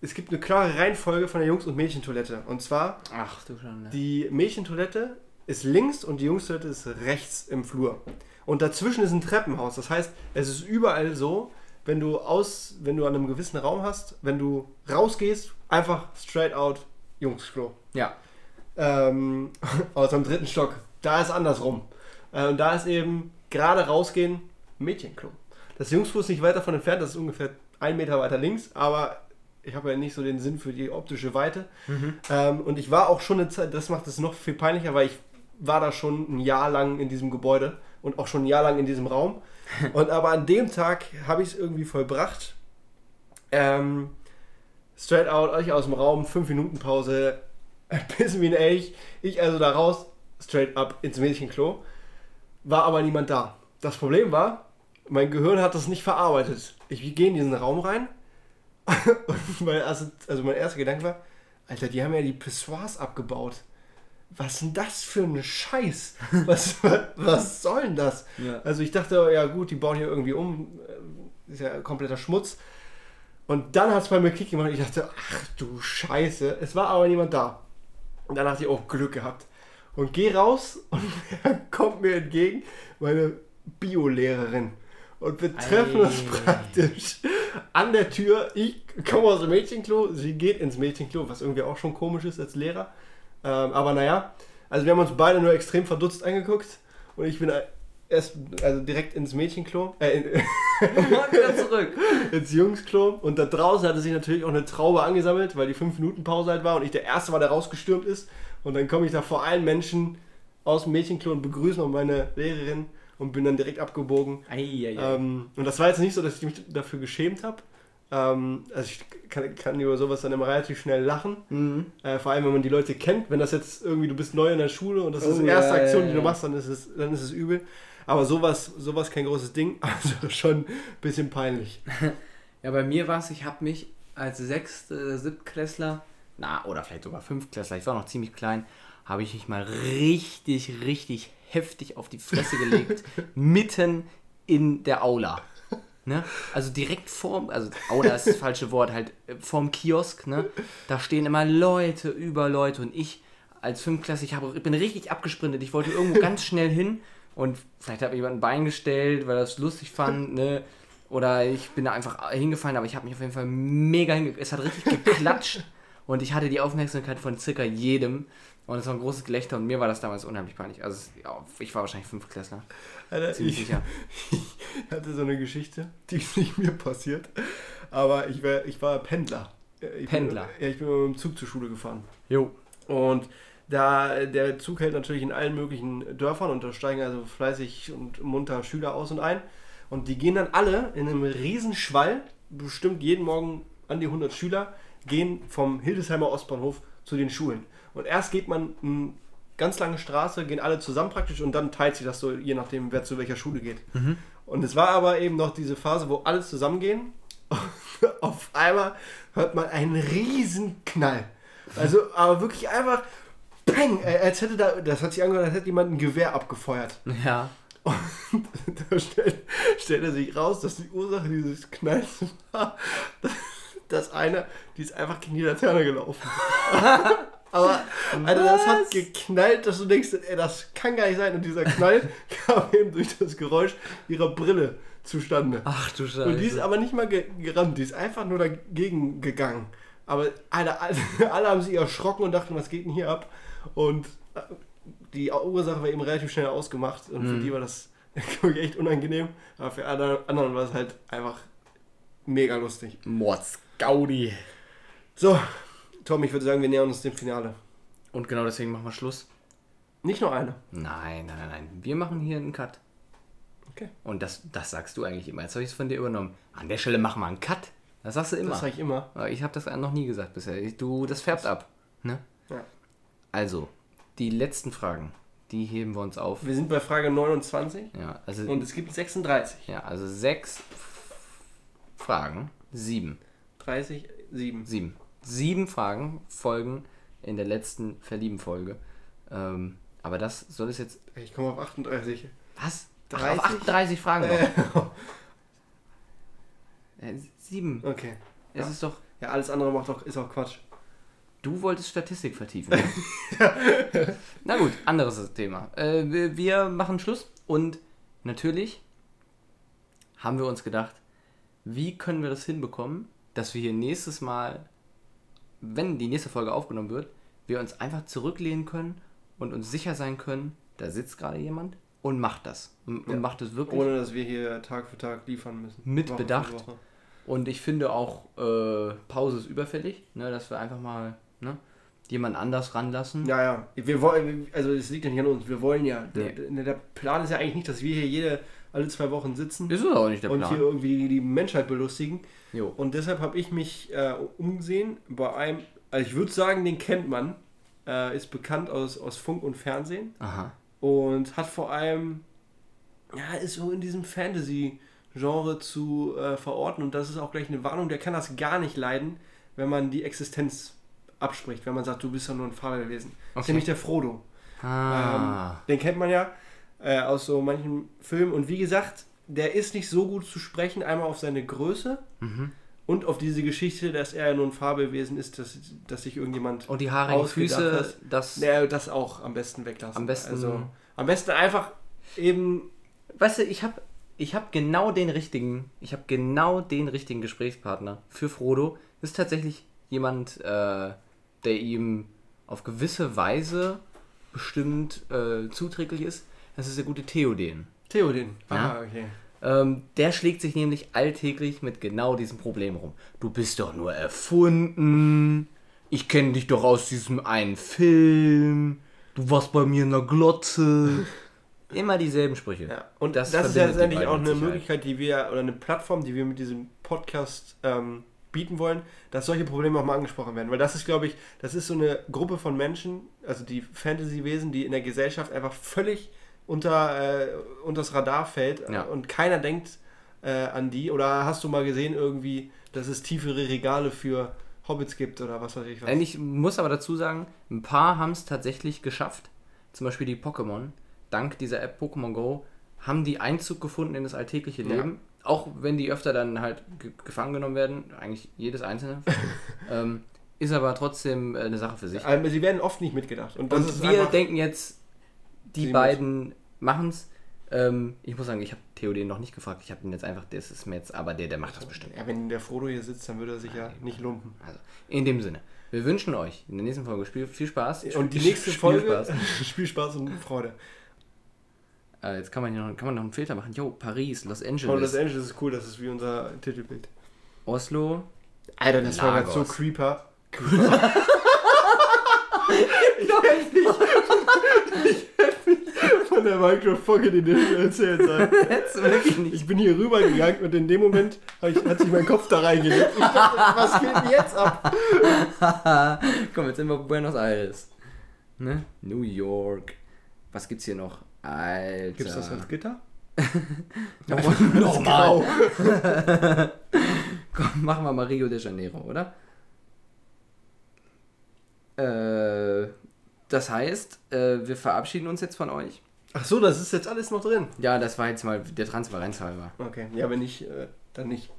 es gibt eine klare Reihenfolge von der Jungs- und Mädchentoilette. Und zwar, Ach du die Mädchentoilette ist links und die Jungstoilette ist rechts im Flur. Und dazwischen ist ein Treppenhaus. Das heißt, es ist überall so, wenn du aus, wenn du an einem gewissen Raum hast, wenn du rausgehst, einfach straight out Jungsklo. Ja. Ähm, *laughs* aus dem dritten Stock. Da ist andersrum. Äh, und da ist eben gerade rausgehen Mädchenklo. Das Jungsklo ist nicht weit davon entfernt, das ist ungefähr ein Meter weiter links, aber ich habe ja nicht so den Sinn für die optische Weite. Ähm, und ich war auch schon eine Zeit, das macht es noch viel peinlicher, weil ich war da schon ein Jahr lang in diesem Gebäude und auch schon ein Jahr lang in diesem Raum. *laughs* Und aber an dem Tag habe ich es irgendwie vollbracht. Ähm, straight out, ich aus dem Raum, 5 Minuten Pause, pissen wie ein Elch. Ich also da raus, straight up ins Mädchenklo. War aber niemand da. Das Problem war, mein Gehirn hat das nicht verarbeitet. Ich gehe in diesen Raum rein *laughs* und mein, erste, also mein erster Gedanke war, Alter, die haben ja die Pissoirs abgebaut. Was ist denn das für ein Scheiß? *laughs* Was, was soll denn das? Ja. Also ich dachte, ja gut, die bauen hier irgendwie um. Ist ja kompletter Schmutz. Und dann hat es bei mir Kick gemacht und ich dachte, ach du Scheiße. Es war aber niemand da. Und dann dachte ich auch Glück gehabt. Und gehe raus und *laughs* kommt mir entgegen meine Biolehrerin. Und wir treffen uns praktisch an der Tür. Ich komme aus dem Mädchenklo, sie geht ins Mädchenklo, was irgendwie auch schon komisch ist als Lehrer. Ähm, aber naja, also wir haben uns beide nur extrem verdutzt angeguckt und ich bin erst also direkt ins Mädchenklo, äh, in, *laughs* wieder zurück. ins Jungsklo und da draußen hatte sich natürlich auch eine Traube angesammelt, weil die 5 Minuten Pause halt war und ich der Erste war, der rausgestürmt ist und dann komme ich da vor allen Menschen aus dem Mädchenklo und begrüße noch meine Lehrerin und bin dann direkt abgebogen. Eieiei. Ähm, und das war jetzt nicht so, dass ich mich dafür geschämt habe. Ähm, also ich kann, kann über sowas dann immer relativ schnell lachen. Mhm. Äh, vor allem, wenn man die Leute kennt. Wenn das jetzt irgendwie, du bist neu in der Schule und das ist Oh, die erste ja, Aktion, die du machst, dann ist es, dann ist es übel. Aber sowas, sowas kein großes Ding. *laughs* Also schon ein bisschen peinlich. *laughs* Ja, bei mir war es, ich habe mich als sechste, siebtklässler, na, oder vielleicht sogar fünftklässler, ich war noch ziemlich klein, habe ich mich mal richtig, richtig heftig auf die Fresse gelegt, *laughs* mitten in der Aula. Ne? Also direkt vorm, also Aula ist das falsche Wort, halt äh, vorm Kiosk, ne? Da stehen immer Leute über Leute und ich als Fünfklasse, ich, habe, ich bin richtig abgesprintet. Ich wollte irgendwo ganz schnell hin und vielleicht habe ich jemand ein Bein gestellt, weil er es lustig fand, *laughs* ne? Oder ich bin da einfach hingefallen, aber ich habe mich auf jeden Fall mega hinge... Es hat richtig geklatscht *laughs* und ich hatte die Aufmerksamkeit von circa jedem. Und es war ein großes Gelächter und mir war das damals unheimlich peinlich. Also ich war wahrscheinlich Fünftklässler. Alter, Ziemlich ich, sicher. *laughs* ich hatte so eine Geschichte, die ist nicht mir passiert, aber ich war, ich war Pendler. Äh, Ich Pendler. Bin, ja, ich bin mit dem Zug zur Schule gefahren. Jo. Und da der Zug hält natürlich in allen möglichen Dörfern und da steigen also fleißig und munter Schüler aus und ein. Und die gehen dann alle in einem riesen Schwall, bestimmt jeden Morgen an die 100 Schüler, gehen vom Hildesheimer Ostbahnhof zu den Schulen. Und erst geht man eine ganz lange Straße, gehen alle zusammen praktisch und dann teilt sich das so, je nachdem, wer zu welcher Schule geht. Und es war aber eben noch diese Phase, wo alle zusammengehen. *laughs* Auf einmal hört man einen riesen Knall. Also, aber wirklich einfach Peng, als hätte da, das hat sich angehört, als hätte jemand ein Gewehr abgefeuert. Ja. Und *laughs* da stellt, stellte sich raus, dass die Ursache dieses Knalls war, dass, einer, die ist einfach gegen die Laterne gelaufen. *laughs* Aber Alter, das hat geknallt, dass du denkst, ey, das kann gar nicht sein. Und dieser Knall *laughs* kam eben durch das Geräusch ihrer Brille zustande. Ach du Scheiße. Und die ist aber nicht mal ge gerannt, die ist einfach nur dagegen gegangen. Aber alle, *laughs* alle haben sich erschrocken und dachten, was geht denn hier ab? Und äh, die Ursache war eben relativ schnell ausgemacht und für die war das *laughs* ich, echt unangenehm. Aber für alle anderen war es halt einfach mega lustig. Mordsgaudi. So, Tom, ich würde sagen, wir nähern uns dem Finale. Und genau deswegen machen wir Schluss. Nicht nur eine. Nein, nein, nein, nein. Wir machen hier einen Cut. Okay. Und das, das sagst du eigentlich immer. Jetzt habe ich es von dir übernommen. An der Stelle machen wir einen Cut. Das sagst du immer. Das sage ich immer. Ich habe das noch nie gesagt bisher. Du, das färbt ab. Ne? Ja. Also, die letzten Fragen, die heben wir uns auf. Wir sind bei Frage 29 Ja, also, und es gibt 36. ja, also sechs Fragen. Sieben. 30, 7. Sieben. Sieben Fragen folgen in der letzten Verlieben-Folge. Ähm, aber das soll es jetzt. Ich komme auf 38. Was? Ach, 30? auf 38 Fragen noch. *laughs* Äh, sieben. Okay. Es ist doch. Ja, alles andere macht doch, ist auch Quatsch. Du wolltest Statistik vertiefen. *laughs* Na gut, anderes Thema. Äh, wir, wir machen Schluss und natürlich haben wir uns gedacht, wie können wir das hinbekommen, dass wir hier nächstes Mal, wenn die nächste Folge aufgenommen wird, wir uns einfach zurücklehnen können und uns sicher sein können, da sitzt gerade jemand und macht das. Und, und Ja. macht es wirklich. Ohne dass wir hier Tag für Tag liefern müssen. Mit Woche Bedacht. Und ich finde auch, äh, Pause ist überfällig, ne, dass wir einfach mal ne, jemand anders ranlassen. Ja, ja. Wir wollen, also es liegt ja nicht an uns. Wir wollen ja. Nee. Der, der Plan ist ja eigentlich nicht, dass wir hier jede, alle zwei Wochen sitzen Ist es auch nicht der und Plan. hier irgendwie die Menschheit belustigen. Jo. Und deshalb habe ich mich äh, umgesehen bei einem, also ich würde sagen, den kennt man. Äh, ist bekannt aus, aus Funk und Fernsehen. Aha. und hat vor allem, ja, ist so in diesem Fantasy-Genre zu äh, verorten und das ist auch gleich eine Warnung, der kann das gar nicht leiden, wenn man die Existenz abspricht, wenn man sagt, du bist ja nur ein Fabelwesen. Das ist Okay. nämlich der Frodo. Ah. Den kennt man ja äh, aus so manchen Filmen und wie gesagt, der ist nicht so gut zu sprechen, einmal auf seine Größe Mhm. und auf diese Geschichte, dass er ja nur ein Fabelwesen ist, dass, dass sich irgendjemand Und die ausgedacht Füße, hat. das. ja, das auch am besten weglassen. Am besten- Also, am besten einfach eben. Weißt du, ich habe ich hab genau den richtigen, ich habe genau den richtigen Gesprächspartner für Frodo. Das ist tatsächlich jemand, äh, der ihm auf gewisse Weise bestimmt äh, zuträglich ist. Das ist der gute Theoden. Theoden. Ja. Ah, okay. Ähm, der schlägt sich nämlich alltäglich mit genau diesem Problem rum. Du bist doch nur erfunden. Ich kenne dich doch aus diesem einen Film. Du warst bei mir in der Glotze. *laughs* Immer dieselben Sprüche. Ja. Und das, ist verbindet ja letztendlich auch eine Sicherheit. Möglichkeit, die wir, oder eine Plattform, die wir mit diesem Podcast ähm, bieten wollen, dass solche Probleme auch mal angesprochen werden. Weil das ist, glaube ich, das ist so eine Gruppe von Menschen, also die Fantasy-Wesen, die in der Gesellschaft einfach völlig unter, äh, unter das Radar fällt Ja. und keiner denkt äh, an die. Oder hast du mal gesehen irgendwie, dass es tiefere Regale für Hobbits gibt oder was weiß ich was? Ich muss aber dazu sagen, ein paar haben es tatsächlich geschafft. Zum Beispiel die Pokémon. Dank dieser App Pokémon Go haben die Einzug gefunden in das alltägliche Ja. Leben. auch wenn die öfter dann halt ge gefangen genommen werden, eigentlich jedes einzelne, *laughs* ähm, ist aber trotzdem äh, eine Sache für sich. Aber sie werden oft nicht mitgedacht. Und, Und wir denken jetzt, die beiden machen es. Ähm, ich muss sagen, ich habe Theoden noch nicht gefragt. Ich habe ihn jetzt einfach, das ist mir jetzt, aber der, der macht das bestimmt. Ja, wenn der Frodo hier sitzt, dann würde er sich ja nicht lumpen. Also, in dem Sinne, wir wünschen euch in der nächsten Folge viel, Spaß. Und die Spiel- nächste Folge Spielspaß. *laughs* Spielspaß und Freude. Äh, jetzt kann man, hier noch, kann man noch einen Filter machen. Jo, Paris, Los Angeles, Los Angeles ist cool, das ist wie unser Titelbild. Oslo. Alter, das war grad so creeper. creeper. ich hätte nicht, *laughs* nicht von der Microphone in den erzählt sein. Jetzt wirklich nicht. Ich bin hier rübergegangen und in dem Moment ich, hat sich mein Kopf da reingelegt. Ich dachte, was geht denn jetzt ab? *laughs* Komm, jetzt sind wir Buenos Aires. Ne? New York. Was gibt's hier noch? Alter. Gibt's das als Gitter? *laughs* *laughs* Nochmal. *laughs* Komm, machen wir mal Rio de Janeiro, oder? Äh, das heißt, äh, wir verabschieden uns jetzt von euch. Ach so, das ist jetzt alles noch drin. Ja, das war jetzt mal der Transparenz halber. Okay, ja, wenn nicht, äh, dann nicht.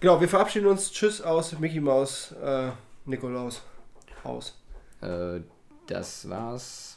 Genau, wir verabschieden uns. Tschüss aus Mickey Maus, äh, Nikolaus. Haus. Äh, das war's